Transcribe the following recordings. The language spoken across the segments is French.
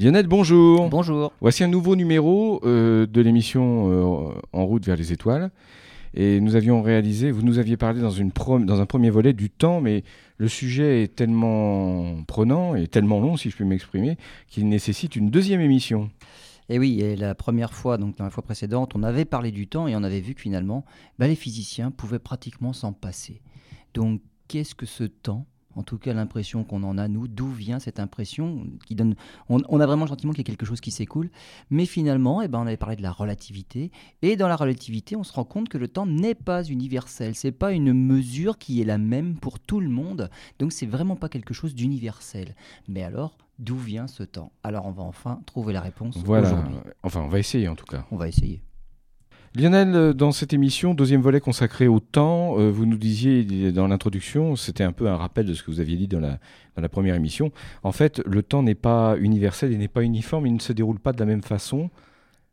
Lionel, bonjour. Bonjour. Voici un nouveau numéro euh, de l'émission euh, En route vers les étoiles. Et nous avions réalisé, vous nous aviez parlé dans, une dans un premier volet du temps, mais le sujet est tellement prenant et tellement long, si je puis m'exprimer, qu'il nécessite une deuxième émission. Et oui, et la première fois, donc dans la fois précédente, on avait parlé du temps et on avait vu que finalement, bah, les physiciens pouvaient pratiquement s'en passer. Donc, qu'est-ce que ce temps en tout cas l'impression qu'on en a, nous, d'où vient cette impression qui donne... On, a vraiment le sentiment qu'il y a quelque chose qui s'écoule, mais finalement, eh ben, on avait parlé de la relativité, et dans la relativité, on se rend compte que le temps n'est pas universel, c'est pas une mesure qui est la même pour tout le monde, donc c'est vraiment pas quelque chose d'universel. Mais alors, d'où vient ce temps? Alors on va enfin trouver la réponse Voilà, enfin on va essayer en tout cas. On va essayer. Lionel, euh, dans cette émission, deuxième volet consacré au temps, euh, vous nous disiez dans l'introduction, c'était un peu un rappel de ce que vous aviez dit dans la, dans la première émission. En fait, le temps n'est pas universel, il n'est pas uniforme, il ne se déroule pas de la même façon.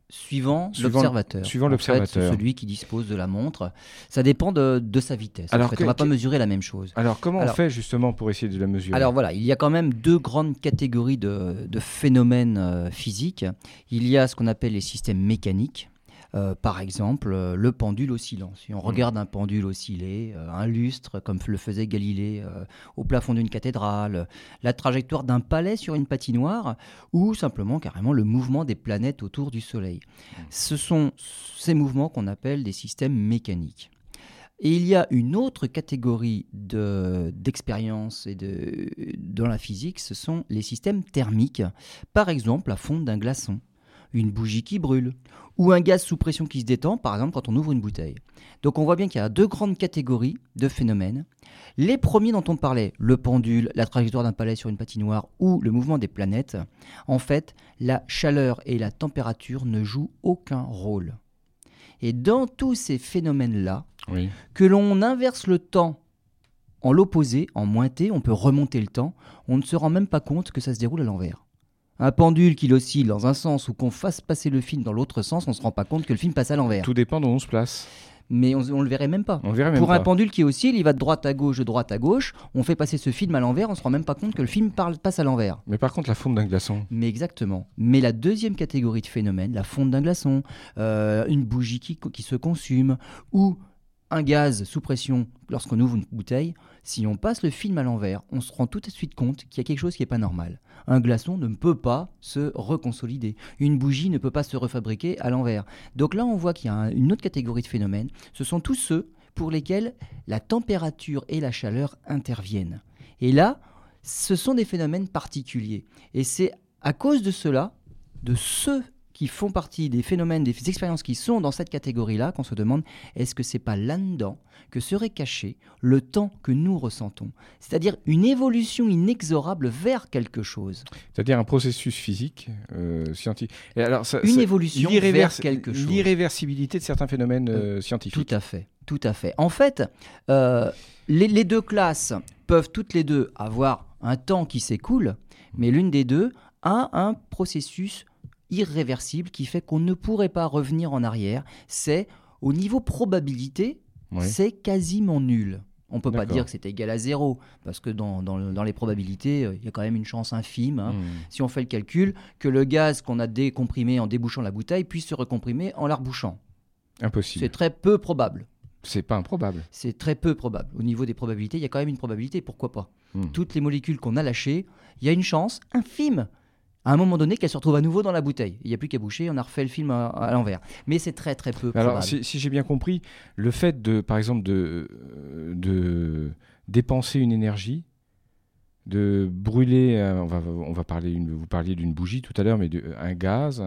Suivant, l'observateur. Suivant l'observateur. Celui qui dispose de la montre. Ça dépend de, de sa vitesse. Alors on ne va pas mesurer la même chose. Alors, comment on fait justement pour essayer de la mesurer? Alors voilà, il y a quand même deux grandes catégories de, de phénomènes euh, physiques. Il y a ce qu'on appelle les systèmes mécaniques euh, par exemple, euh, le pendule oscillant. Si on mm. regarde un pendule osciller, euh, un lustre, comme le faisait Galilée au plafond d'une cathédrale, la trajectoire d'un palais sur une patinoire, ou simplement carrément le mouvement des planètes autour du Soleil. Mm. Ce sont ces mouvements qu'on appelle des systèmes mécaniques. Et il y a une autre catégorie d'expérience et de, dans la physique, ce sont les systèmes thermiques. Par exemple, la fonte d'un glaçon une bougie qui brûle, ou un gaz sous pression qui se détend, par exemple quand on ouvre une bouteille. Donc on voit bien qu'il y a deux grandes catégories de phénomènes. Les premiers dont on parlait, le pendule, la trajectoire d'un palais sur une patinoire ou le mouvement des planètes, en fait, la chaleur et la température ne jouent aucun rôle. Et dans tous ces phénomènes-là, que l'on inverse le temps en l'opposé, en mointé, on peut remonter le temps, on ne se rend même pas compte que ça se déroule à l'envers un pendule qui oscille dans un sens ou qu'on fasse passer le film dans l'autre sens, on ne se rend pas compte que le film passe à l'envers. Tout dépend d'où on se place. Mais on, ne le verrait même pas. On verrait même Pour un pendule qui oscille, il va de droite à gauche, de droite à gauche. On fait passer ce film à l'envers, on se rend même pas compte que le film passe à l'envers. Mais par contre, la fonte d'un glaçon. Mais exactement. Mais la deuxième catégorie de phénomène, la fonte d'un glaçon, euh, une bougie qui, qui se consume, ou un gaz sous pression lorsqu'on ouvre une bouteille, si on passe le film à l'envers, on se rend tout de suite compte qu'il y a quelque chose qui n'est pas normal. Un glaçon ne peut pas se reconsolider. Une bougie ne peut pas se refabriquer à l'envers. Donc là, on voit qu'il y a une autre catégorie de phénomènes. Ce sont tous ceux pour lesquels la température et la chaleur interviennent. Et là, ce sont des phénomènes particuliers. Et c'est à cause de cela, de ce qui font partie des phénomènes, des expériences qui sont dans cette catégorie-là, qu'on se demande est-ce que c'est pas là-dedans que serait caché le temps que nous ressentons? C'est-à-dire une évolution inexorable vers quelque chose. C'est-à-dire un processus physique, euh, scientifique. Et alors, une évolution vers quelque chose. L'irréversibilité de certains phénomènes euh, scientifiques. Tout à fait, tout à fait. En fait, euh, les, les deux classes peuvent toutes les deux avoir un temps qui s'écoule, mais l'une des deux a un processus irréversible qui fait qu'on ne pourrait pas revenir en arrière. C'est au niveau probabilité, c'est quasiment nul. On ne peut pas dire que c'est égal à zéro, parce que dans, dans, les probabilités, euh, il y a quand même une chance infime, hein. hmm. si on fait le calcul, que le gaz qu'on a décomprimé en débouchant la bouteille puisse se recomprimer en la rebouchant. Impossible. C'est très peu probable. C'est pas improbable. C'est très peu probable. Au niveau des probabilités, il y a quand même une probabilité, pourquoi pas hmm. Toutes les molécules qu'on a lâchées, il y a une chance infime à un moment donné qu'elle se retrouve à nouveau dans la bouteille. Il n'y a plus qu'à boucher, on a refait le film à, l'envers. Mais c'est très très peu. Alors, si, j'ai bien compris, le fait de, par exemple, de, de dépenser une énergie, de brûler, euh, on va, on va parler, vous parliez d'une bougie tout à l'heure, mais de, un gaz,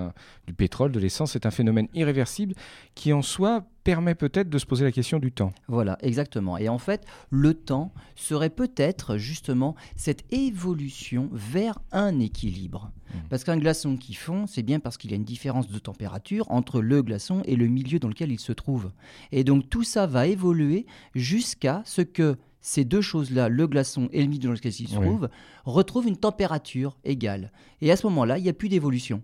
du pétrole, de l'essence, c'est un phénomène irréversible qui en soi permet peut-être de se poser la question du temps. Voilà, exactement. Et en fait, le temps serait peut-être justement cette évolution vers un équilibre. Mmh. Parce qu'un glaçon qui fond, c'est bien parce qu'il y a une différence de température entre le glaçon et le milieu dans lequel il se trouve. Et donc tout ça va évoluer jusqu'à ce que ces deux choses-là, le glaçon et le milieu dans lequel il se trouve, retrouvent une température égale. Et à ce moment-là, il n'y a plus d'évolution.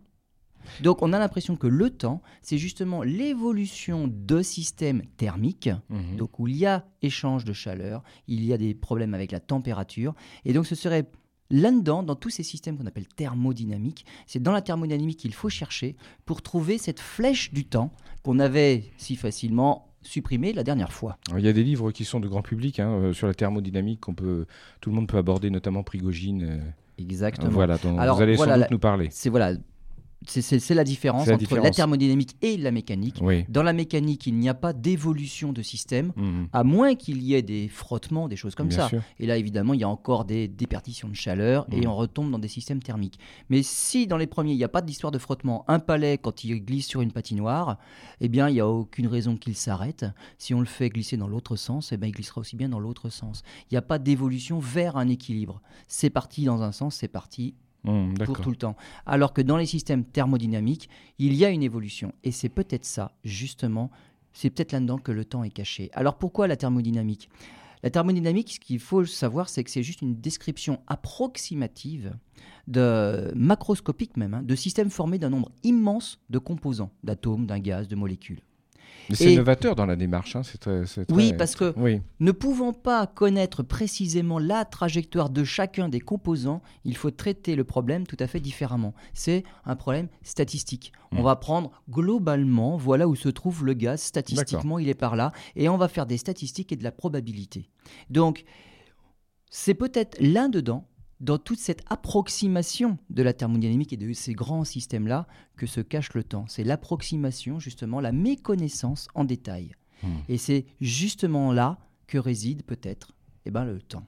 Donc on a l'impression que le temps, c'est justement l'évolution de systèmes thermiques, mhm. donc où il y a échange de chaleur, il y a des problèmes avec la température, et donc ce serait là-dedans, dans tous ces systèmes qu'on appelle thermodynamiques, c'est dans la thermodynamique qu'il faut chercher pour trouver cette flèche du temps qu'on avait si facilement supprimée la dernière fois. il y a des livres qui sont de grand public hein, euh, sur la thermodynamique qu'on peut, tout le monde peut aborder, notamment Prigogine. Euh, Exactement. Voilà, dont vous allez sans doute nous parler. C'est voilà, c'est la différence entre la thermodynamique et la mécanique. Dans la mécanique, il n'y a pas d'évolution de système, mhm. à moins qu'il y ait des frottements, des choses comme ça. Et là, évidemment, il y a encore des déperditions de chaleur et mhm. on retombe dans des systèmes thermiques. Mais si dans les premiers, il n'y a pas d'histoire de frottement, un palais, quand il glisse sur une patinoire, eh bien, il n'y a aucune raison qu'il s'arrête. Si on le fait glisser dans l'autre sens, eh bien, il glissera aussi bien dans l'autre sens. Il n'y a pas d'évolution vers un équilibre. C'est parti dans un sens, c'est parti Mmh, pour tout le temps. Alors que dans les systèmes thermodynamiques, il y a une évolution. Et c'est peut-être ça, justement, c'est peut-être là-dedans que le temps est caché. Alors pourquoi la thermodynamique? La thermodynamique, ce qu'il faut savoir, c'est que c'est juste une description approximative, de, macroscopique même, hein, de systèmes formés d'un nombre immense de composants, d'atomes, d'un gaz, de molécules. C'est novateur dans la démarche. Hein, Oui, parce que ne pouvant pas connaître précisément la trajectoire de chacun des composants, il faut traiter le problème tout à fait différemment. C'est un problème statistique. On hmm. va prendre globalement, voilà où se trouve le gaz, statistiquement il est par là, et on va faire des statistiques et de la probabilité. Donc, c'est peut-être l'un dedans dans toute cette approximation de la thermodynamique et de ces grands systèmes-là que se cache le temps. C'est l'approximation, justement, la méconnaissance en détail. Hmm. Et c'est justement là que réside peut-être eh ben, le temps.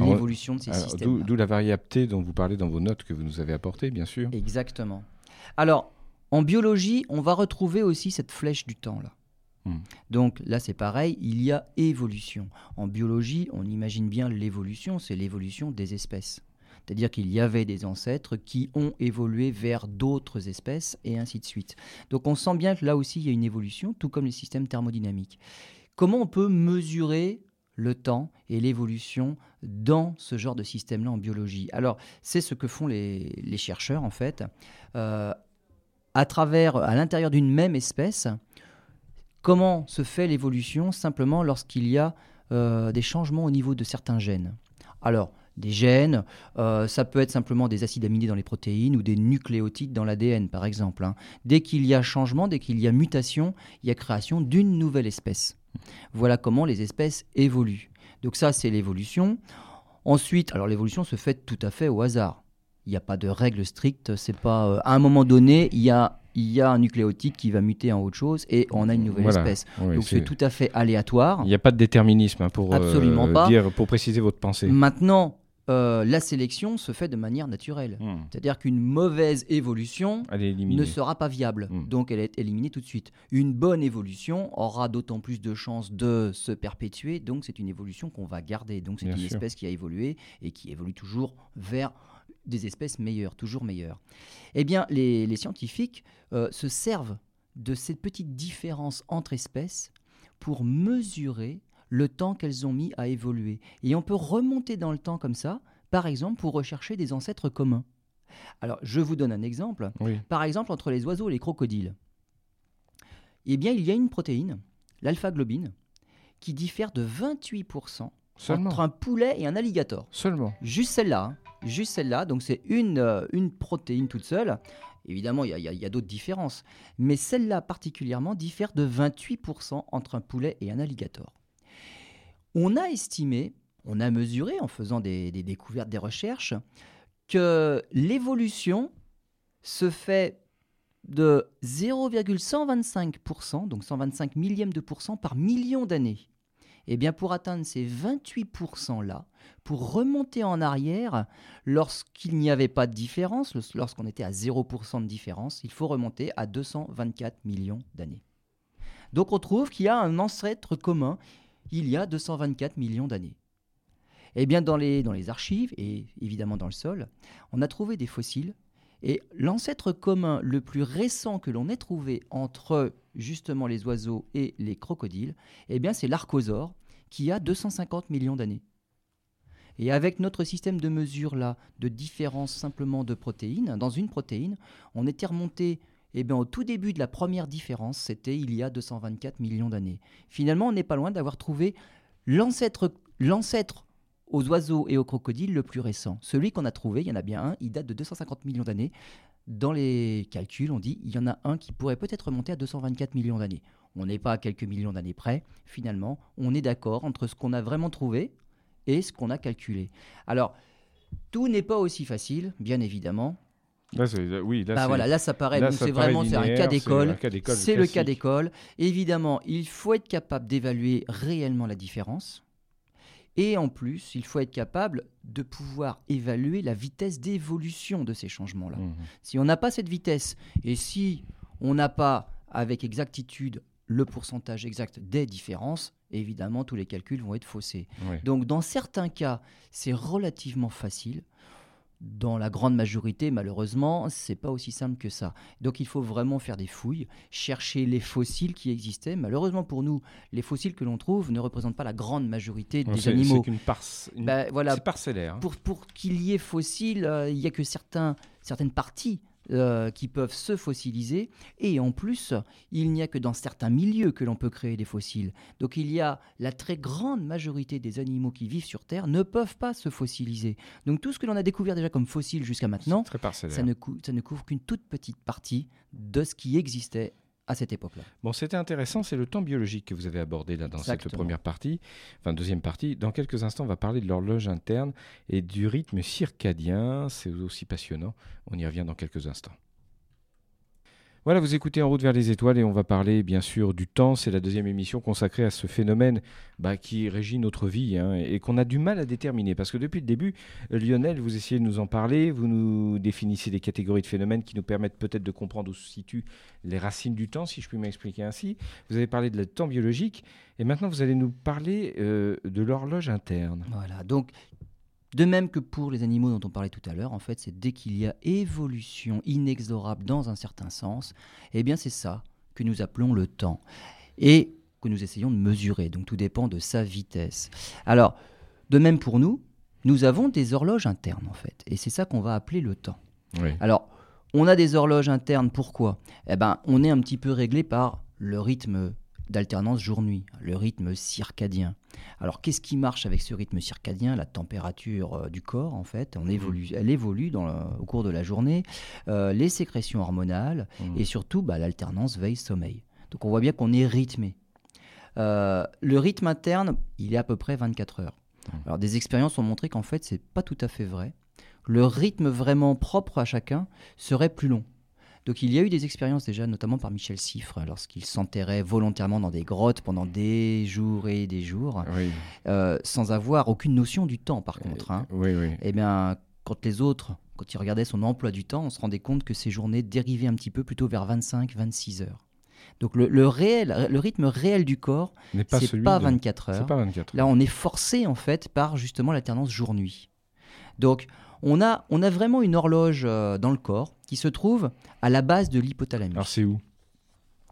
L'évolution de ces systèmes. D'où la variabilité dont vous parlez dans vos notes que vous nous avez apportées, bien sûr. Exactement. Alors, en biologie, on va retrouver aussi cette flèche du temps Hmm. Donc là, c'est pareil, il y a évolution. En biologie, on imagine bien l'évolution, c'est l'évolution des espèces. C'est-à-dire qu'il y avait des ancêtres qui ont évolué vers d'autres espèces et ainsi de suite. Donc on sent bien que là aussi, il y a une évolution, tout comme les systèmes thermodynamiques. Comment on peut mesurer le temps et l'évolution dans ce genre de système-là en biologie? Alors, c'est ce que font les, chercheurs, en fait. Euh, à travers, à l'intérieur d'une même espèce, Comment se fait l'évolution Simplement lorsqu'il y a euh, des changements au niveau de certains gènes? Alors, des gènes, euh, ça peut être simplement des acides aminés dans les protéines ou des nucléotides dans l'ADN, par exemple. Hein. Dès qu'il y a changement, dès qu'il y a mutation, il y a création d'une nouvelle espèce. Voilà comment les espèces évoluent. Donc ça, c'est l'évolution. Ensuite, alors l'évolution se fait tout à fait au hasard. Il n'y a pas de règle stricte. C'est pas euh, à un moment donné, il y a il y a un nucléotide qui va muter en autre chose et on a une nouvelle espèce. Donc c'est tout à fait aléatoire. Il n'y a pas de déterminisme hein, pour, euh, Dire, pour préciser votre pensée. Maintenant, euh, la sélection se fait de manière naturelle. Hmm. C'est-à-dire qu'une mauvaise évolution ne sera pas viable. Hmm. Donc elle est éliminée tout de suite. Une bonne évolution aura d'autant plus de chances de se perpétuer. Donc c'est une évolution qu'on va garder. Donc c'est une espèce qui a évolué et qui évolue toujours vers des espèces meilleures, toujours meilleures. Eh bien, les, scientifiques euh, se servent de cette petite différence entre espèces pour mesurer le temps qu'elles ont mis à évoluer. Et on peut remonter dans le temps comme ça, par exemple, pour rechercher des ancêtres communs. Alors, je vous donne un exemple. Par exemple, entre les oiseaux et les crocodiles. Eh bien, il y a une protéine, l'alpha-globine, qui diffère de 28% entre un poulet et un alligator. Seulement. Juste celle-là. Hein juste celle-là. Donc c'est une, euh, protéine toute seule. Évidemment, il y a, d'autres différences. Mais celle-là particulièrement diffère de 28% entre un poulet et un alligator. On a estimé, on a mesuré en faisant des, découvertes, des recherches, que l'évolution se fait de 0,125%, donc 125 millièmes de pourcent par million d'années. Eh bien pour atteindre ces 28%-là, pour remonter en arrière, lorsqu'il n'y avait pas de différence, lorsqu'on était à 0% de différence, il faut remonter à 224 millions d'années. Donc on trouve qu'il y a un ancêtre commun il y a 224 millions d'années. Eh bien dans les, dans les archives et évidemment dans le sol, on a trouvé des fossiles et l'ancêtre commun le plus récent que l'on ait trouvé entre justement les oiseaux et les crocodiles, eh bien c'est l'archosaure qui a 250 millions d'années. Et avec notre système de mesure là, de différence simplement de protéines, dans une protéine, on était remonté eh bien, au tout début de la première différence, c'était il y a 224 millions d'années. Finalement, on n'est pas loin d'avoir trouvé l'ancêtre aux oiseaux et aux crocodiles le plus récent. Celui qu'on a trouvé, il y en a bien un, il date de 250 millions d'années. Dans les calculs, on dit il y en a un qui pourrait peut-être remonter à 224 millions d'années. On n'est pas à quelques millions d'années près. Finalement, on est d'accord entre ce qu'on a vraiment trouvé et ce qu'on a calculé. Alors, tout n'est pas aussi facile, bien évidemment. Là, oui, là, bah voilà, là ça paraît, c'est vraiment un cas d'école. C'est le cas d'école. Évidemment, il faut être capable d'évaluer réellement la différence. Et en plus, il faut être capable de pouvoir évaluer la vitesse d'évolution de ces changements-là. Mmh. Si on n'a pas cette vitesse et si on n'a pas avec exactitude le pourcentage exact des différences, évidemment, tous les calculs vont être faussés. Donc, dans certains cas, c'est relativement facile. Dans la grande majorité, malheureusement, c'est pas aussi simple que ça. Donc il faut vraiment faire des fouilles, chercher les fossiles qui existaient. Malheureusement pour nous, les fossiles que l'on trouve ne représentent pas la grande majorité des animaux. C'est qu'une bah, voilà, parcellaire. Hein. Pour, pour qu'il y ait fossiles, euh, il n'y a que certains, certaines parties euh, qui peuvent se fossiliser. Et en plus, il n'y a que dans certains milieux que l'on peut créer des fossiles. Donc il y a la très grande majorité des animaux qui vivent sur Terre ne peuvent pas se fossiliser. Donc tout ce que l'on a découvert déjà comme fossile jusqu'à maintenant, ça ne, ça ne couvre qu'une toute petite partie de ce qui existait à cette époque-là. Bon, c'était intéressant, c'est le temps biologique que vous avez abordé là dans cette première partie, enfin deuxième partie. Dans quelques instants, on va parler de l'horloge interne et du rythme circadien, c'est aussi passionnant. On y revient dans quelques instants. Voilà, vous écoutez En route vers les étoiles et on va parler bien sûr du temps. C'est la deuxième émission consacrée à ce phénomène bah, qui régit notre vie hein, et qu'on a du mal à déterminer. Parce que depuis le début, Lionel, vous essayez de nous en parler, vous nous définissez des catégories de phénomènes qui nous permettent peut-être de comprendre où se situent les racines du temps, si je puis m'expliquer ainsi. Vous avez parlé de le temps biologique et maintenant vous allez nous parler euh, de l'horloge interne. Voilà, donc de même que pour les animaux dont on parlait tout à l'heure, en fait, c'est dès qu'il y a évolution inexorable dans un certain sens, eh bien c'est ça que nous appelons le temps. Et que nous essayons de mesurer. Donc tout dépend de sa vitesse. Alors, de même pour nous, nous avons des horloges internes en fait. Et c'est ça qu'on va appeler le temps. Alors, on a des horloges internes, pourquoi? Eh bien, on est un petit peu réglé par le rythme d'alternance jour-nuit, le rythme circadien. Alors qu'est-ce qui marche avec ce rythme circadien? La température euh, du corps, en fait, on évolue, mmh. elle évolue dans au cours de la journée, euh, les sécrétions hormonales mmh. et surtout bah, l'alternance veille-sommeil. Donc on voit bien qu'on est rythmé. Euh, le rythme interne, il est à peu près 24 heures. Mmh. Alors des expériences ont montré qu'en fait, c'est pas tout à fait vrai. Le rythme vraiment propre à chacun serait plus long. Donc il y a eu des expériences déjà, notamment par Michel Siffre, lorsqu'il s'enterrait volontairement dans des grottes pendant des jours et des jours, euh, sans avoir aucune notion du temps par contre. Hein. Oui, oui. Eh bien, quand les autres, quand ils regardaient son emploi du temps, on se rendait compte que ses journées dérivaient un petit peu plutôt vers 25-26 heures. Donc le, réel, le rythme réel du corps, c'est pas, pas 24 heures. Pas 24 Là, on est forcé en fait par justement l'alternance jour-nuit. Donc on a, on a vraiment une horloge euh, dans le corps qui se trouve à la base de l'hypothalamus. Alors c'est où?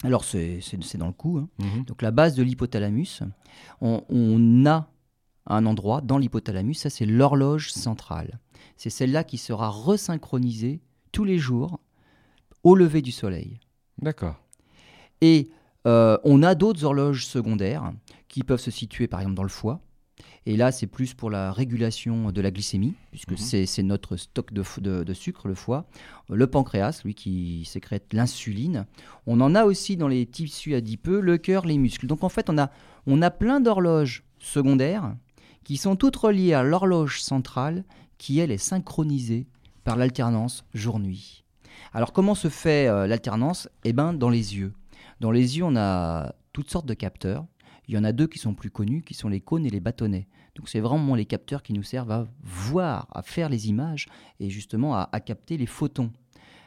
Alors c'est dans le cou. Hein. Mhm. Donc la base de l'hypothalamus, on, a un endroit dans l'hypothalamus, ça c'est l'horloge centrale. C'est celle-là qui sera resynchronisée tous les jours au lever du soleil. D'accord. Et euh, on a d'autres horloges secondaires qui peuvent se situer par exemple dans le foie, et là, c'est plus pour la régulation de la glycémie, puisque mhm. c'est notre stock de, sucre, le foie. Le pancréas, lui, qui sécrète l'insuline. On en a aussi dans les tissus adipeux, le cœur, les muscles. Donc en fait, on a, on a plein d'horloges secondaires qui sont toutes reliées à l'horloge centrale, qui, elle, est synchronisée par l'alternance jour-nuit. Alors comment se fait euh, l'alternance? Eh bien, dans les yeux. Dans les yeux, on a toutes sortes de capteurs. Il y en a deux qui sont plus connus, qui sont les cônes et les bâtonnets. Donc c'est vraiment les capteurs qui nous servent à voir, à faire les images et justement à, capter les photons.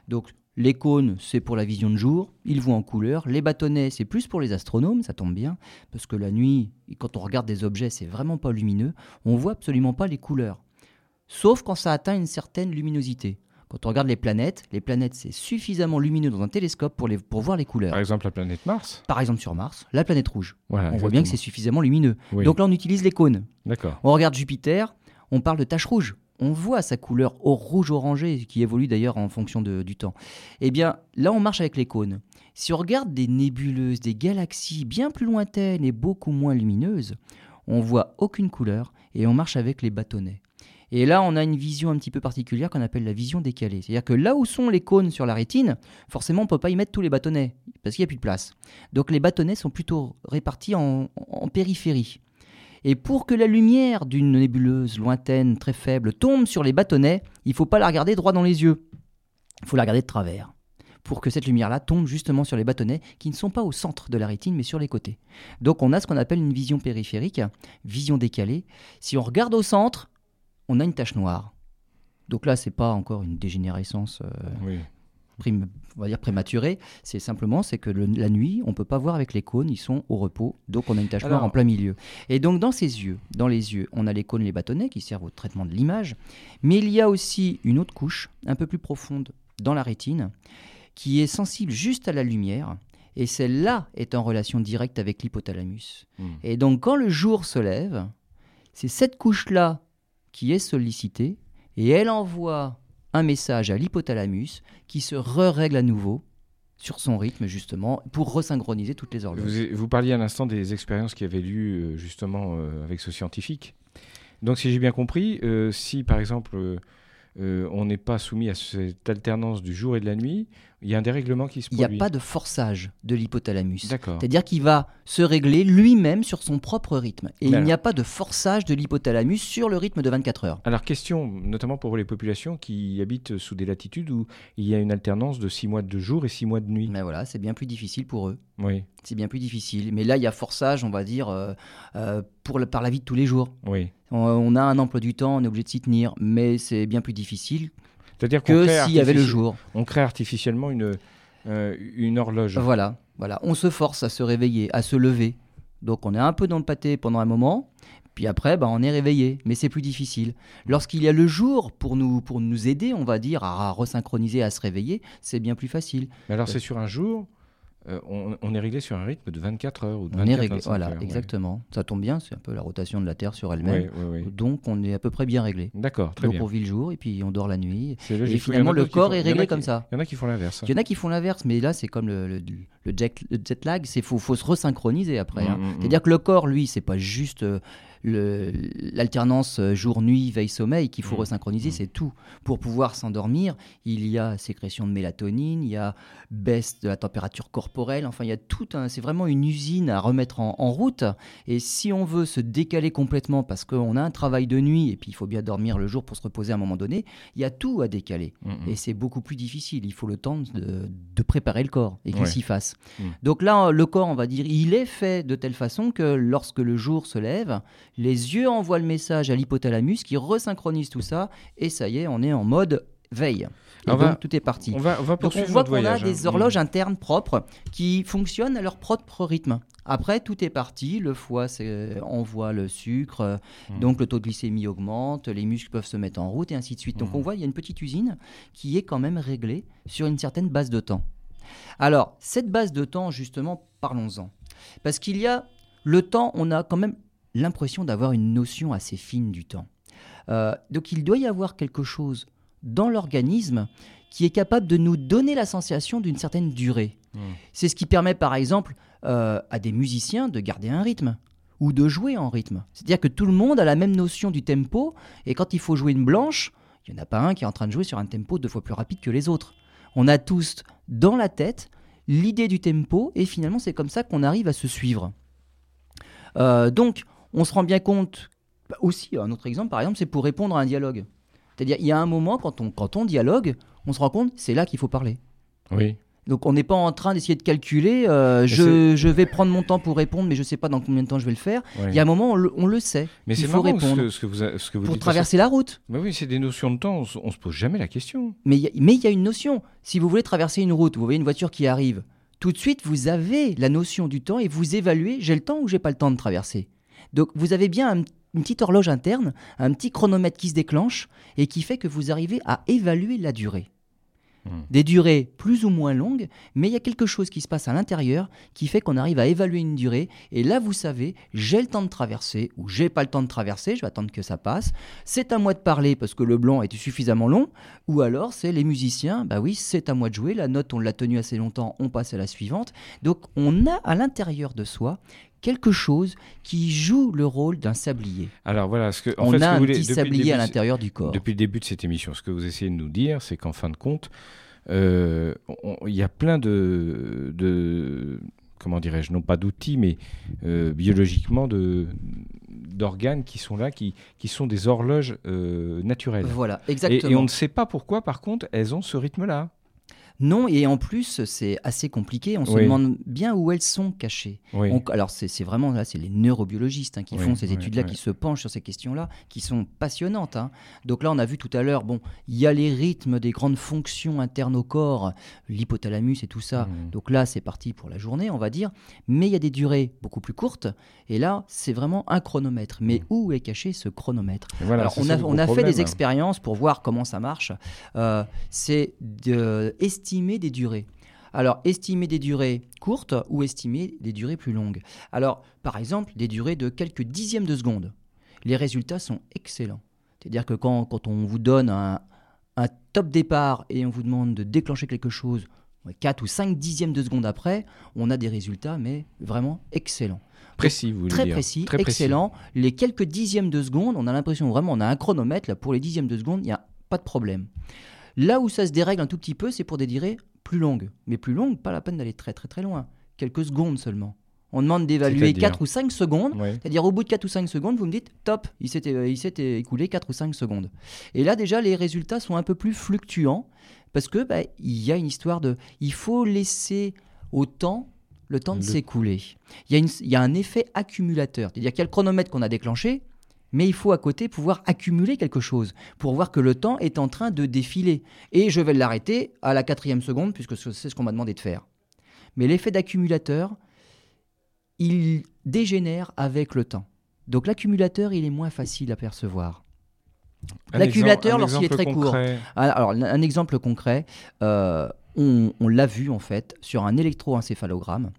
Donc les cônes, c'est pour la vision de jour, ils voient en couleur. Les bâtonnets, c'est plus pour les astronomes, ça tombe bien, parce que la nuit, quand on regarde des objets, c'est vraiment pas lumineux. On voit absolument pas les couleurs. Sauf quand ça atteint une certaine luminosité. Quand on regarde les planètes, les planètes, c'est suffisamment lumineux dans un télescope pour, les, pour voir les couleurs. Par exemple, la planète Mars Par exemple, sur Mars, la planète rouge. on voit bien que c'est suffisamment lumineux. Donc là, on utilise les cônes. D'accord. On regarde Jupiter, on parle de taches rouges. On voit sa couleur au rouge orangé, qui évolue d'ailleurs en fonction du temps. Eh bien, là, on marche avec les cônes. Si on regarde des nébuleuses, des galaxies bien plus lointaines et beaucoup moins lumineuses, on voit aucune couleur et on marche avec les bâtonnets. Et là, on a une vision un petit peu particulière qu'on appelle la vision décalée. C'est-à-dire que là où sont les cônes sur la rétine, forcément, on ne peut pas y mettre tous les bâtonnets, parce qu'il n'y a plus de place. Donc les bâtonnets sont plutôt répartis en, en périphérie. Et pour que la lumière d'une nébuleuse lointaine, très faible, tombe sur les bâtonnets, il ne faut pas la regarder droit dans les yeux. Il faut la regarder de travers pour que cette lumière-là tombe justement sur les bâtonnets qui ne sont pas au centre de la rétine mais sur les côtés. Donc on a ce qu'on appelle une vision périphérique, vision décalée. Si on regarde au centre, on a une tache noire. Donc là, c'est pas encore une dégénérescence euh, prime, on va dire prématurée. C'est simplement c'est que la nuit, on peut pas voir avec les cônes, ils sont au repos. Donc on a une tache noire en plein milieu. Et donc dans ces yeux, dans les yeux, on a les cônes, les bâtonnets qui servent au traitement de l'image. Mais il y a aussi une autre couche, un peu plus profonde dans la rétine, qui est sensible juste à la lumière. Et celle-là est en relation directe avec l'hypothalamus. Hmm. Et donc quand le jour se lève, c'est cette couche-là qui est sollicitée et elle envoie un message à l'hypothalamus qui se re-règle à nouveau sur son rythme justement pour resynchroniser toutes les horloges. Vous, parliez à l'instant des expériences qui avaient lieu euh, justement euh, avec ce scientifique. Donc si j'ai bien compris, euh, si par exemple on n'est pas soumis à cette alternance du jour et de la nuit, il y a un dérèglement qui se produit. Il n'y a pas de forçage de l'hypothalamus. C'est-à-dire qu'il va se régler lui-même sur son propre rythme. Et il n'y a pas de forçage de l'hypothalamus sur le rythme de 24 heures. Alors, question, notamment pour les populations qui habitent sous des latitudes où il y a une alternance de 6 mois de jour et 6 mois de nuit. Mais voilà, c'est bien plus difficile pour eux. Oui. C'est bien plus difficile. Mais là, il y a forçage, on va dire, euh, euh, pour par la vie de tous les jours. Oui. On, on a un emploi du temps, on est obligé de s'y tenir, mais c'est bien plus difficile c'est-à-dire que s'il y avait le jour. On crée artificiellement une, euh, une horloge. Voilà, voilà. On se force à se réveiller, à se lever. Donc on est un peu dans le pâté pendant un moment, puis après, bah, on est réveillé, mais c'est plus difficile. Lorsqu'il y a le jour pour nous, pour nous aider, on va dire, à resynchroniser, à se réveiller, c'est bien plus facile. Mais alors c'est sur un jour euh, on, est réglé sur un rythme de 24 heures ou de 24 on est réglé, Voilà, exactement. Ça tombe bien, c'est un peu la rotation de la Terre sur elle-même. Donc on est à peu près bien réglé. D'accord, très Donc on vit le jour et puis on dort la nuit. Et finalement le corps est réglé comme ça. Il y en a qui font l'inverse. Il y en a qui font l'inverse, mais là c'est comme le, le, jet, lag, il faut, faut, se resynchroniser après. Hein. Mm, mm, mm. C'est-à-dire que le corps, lui, c'est pas juste... Euh, l'alternance jour-nuit, veille-sommeil qu'il faut resynchroniser, c'est tout. Pour pouvoir s'endormir, il y a sécrétion de mélatonine, il y a baisse de la température corporelle, enfin il y a tout un... C'est vraiment une usine à remettre en, route. Et si on veut se décaler complètement parce qu'on a un travail de nuit et puis il faut bien dormir le jour pour se reposer à un moment donné, il y a tout à décaler. Et c'est beaucoup plus difficile. Il faut le temps de, préparer le corps et qu'il s'y fasse. Mm. Donc là, le corps, on va dire, il est fait de telle façon que lorsque le jour se lève, les yeux envoient le message à l'hypothalamus qui resynchronise tout ça, et ça y est, on est en mode veille. Et donc, tout est parti. On va, on donc on voit qu'on a des hein. horloges internes propres qui fonctionnent à leur propre rythme. Après, tout est parti. Le foie envoie le sucre, mmh. donc le taux de glycémie augmente, les muscles peuvent se mettre en route et ainsi de suite. Donc mmh. on voit, il y a une petite usine qui est quand même réglée sur une certaine base de temps. Alors, cette base de temps, justement, parlons-en. Parce qu'il y a le temps, on a quand même l'impression d'avoir une notion assez fine du temps. Euh, donc il doit y avoir quelque chose dans l'organisme qui est capable de nous donner la sensation d'une certaine durée. Hmm. C'est ce qui permet par exemple euh, à des musiciens de garder un rythme ou de jouer en rythme. C'est-à-dire que tout le monde a la même notion du tempo et quand il faut jouer une blanche, il n'y en a pas un qui est en train de jouer sur un tempo deux fois plus rapide que les autres. On a tous dans la tête l'idée du tempo et finalement c'est comme ça qu'on arrive à se suivre. Euh, donc on se rend bien compte, aussi, un autre exemple par exemple, c'est pour répondre à un dialogue. C'est-à-dire, il y a un moment, quand on, quand on dialogue, on se rend compte, c'est là qu'il faut parler. Oui. Donc on n'est pas en train d'essayer de calculer, euh, je, je, vais prendre mon temps pour répondre, mais je ne sais pas dans combien de temps je vais le faire. Il y a un moment, on le, on le sait. Mais il faut répondre. Ce que, vous, ce que vous pour traverser la route. Mais oui, c'est des notions de temps, on ne se pose jamais la question. Mais il y, y, a une notion. Si vous voulez traverser une route, vous voyez une voiture qui arrive, tout de suite, vous avez la notion du temps et vous évaluez, j'ai le temps ou j'ai pas le temps de traverser. Donc vous avez bien une petite horloge interne, un petit chronomètre qui se déclenche et qui fait que vous arrivez à évaluer la durée. Hmm. Des durées plus ou moins longues, mais il y a quelque chose qui se passe à l'intérieur qui fait qu'on arrive à évaluer une durée. Et là, vous savez, j'ai le temps de traverser ou j'ai pas le temps de traverser, je vais attendre que ça passe. C'est à moi de parler parce que le blanc était suffisamment long. Ou alors, c'est les musiciens, bah oui, c'est à moi de jouer. La note, on l'a tenue assez longtemps, on passe à la suivante. Donc, on a à l'intérieur de soi quelque chose qui joue le rôle d'un sablier. Alors voilà, ce que, en On fait, ce a que un vous voulez- petit sablier à l'intérieur du corps. Depuis le début de cette émission, ce que vous essayez de nous dire, c'est qu'en fin de compte, euh, il y a plein de, de comment dirais-je, non pas d'outils, mais euh, biologiquement de d'organes qui sont là, qui, qui sont des horloges euh, naturelles. Voilà, Et, exactement. et on ne sait pas pourquoi, par contre, elles ont ce rythme-là. Non, et en plus, c'est assez compliqué. On se Oui. demande bien où elles sont cachées. Oui. On- alors, c'est vraiment là, c'est les neurobiologistes hein, qui Oui, font ces études-là, qui se penchent sur ces questions-là, qui sont passionnantes. hein. Donc là, on a vu tout à l'heure, bon, il y a les rythmes des grandes fonctions internes au corps, l'hypothalamus et tout ça. Mhm. Donc là, c'est parti pour la journée, on va dire. Mais il y a des durées beaucoup plus courtes. Et là, c'est vraiment un chronomètre. Mais Mhm. où est caché ce chronomètre? Voilà, alors, on a, on fait des expériences pour voir comment ça marche. Euh, c'est d'estimer des durées. Alors, estimer des durées courtes ou estimer des durées plus longues. Alors, par exemple, des durées de quelques dixièmes de seconde. Les résultats sont excellents. C'est-à-dire que quand, quand on vous donne un, un top départ et on vous demande de déclencher quelque chose 4 ou 5 dixièmes de seconde après, on a des résultats, mais vraiment excellents Précis, vous voulez très dire. précis, Très précis. excellent. Les quelques dixièmes de seconde, on a l'impression vraiment, on a un chronomètre, là, pour les dixièmes de seconde, il n'y a pas de problème. Là où ça se dérègle un tout petit peu, c'est pour des durées plus longues. Mais plus longues, pas la peine d'aller très très très loin. Quelques secondes seulement. On demande d'évaluer C'est-à-dire 4 ou 5 secondes. C'est-à-dire au bout de 4 ou 5 secondes, vous me dites, top, il s'était écoulé 4 ou 5 secondes. Et là déjà, les résultats sont un peu plus fluctuants parce que bah, il y a une histoire de... Il faut laisser au temps le temps de Le- s'écouler. Il y, a une- il y a un effet accumulateur. C'est-à-dire qu'il y a le chronomètre qu'on a déclenché, mais il faut à côté pouvoir accumuler quelque chose pour voir que le temps est en train de défiler. Et je vais l'arrêter à la quatrième seconde puisque c'est ce qu'on m'a demandé de faire. Mais l'effet d'accumulateur, il dégénère avec le temps. Donc l'accumulateur, il est moins facile à percevoir. L'accumulateur, lorsqu'il est très court. Ah, Alors, un exemple concret, euh, on, on l'a vu en fait sur un électroencéphalogramme.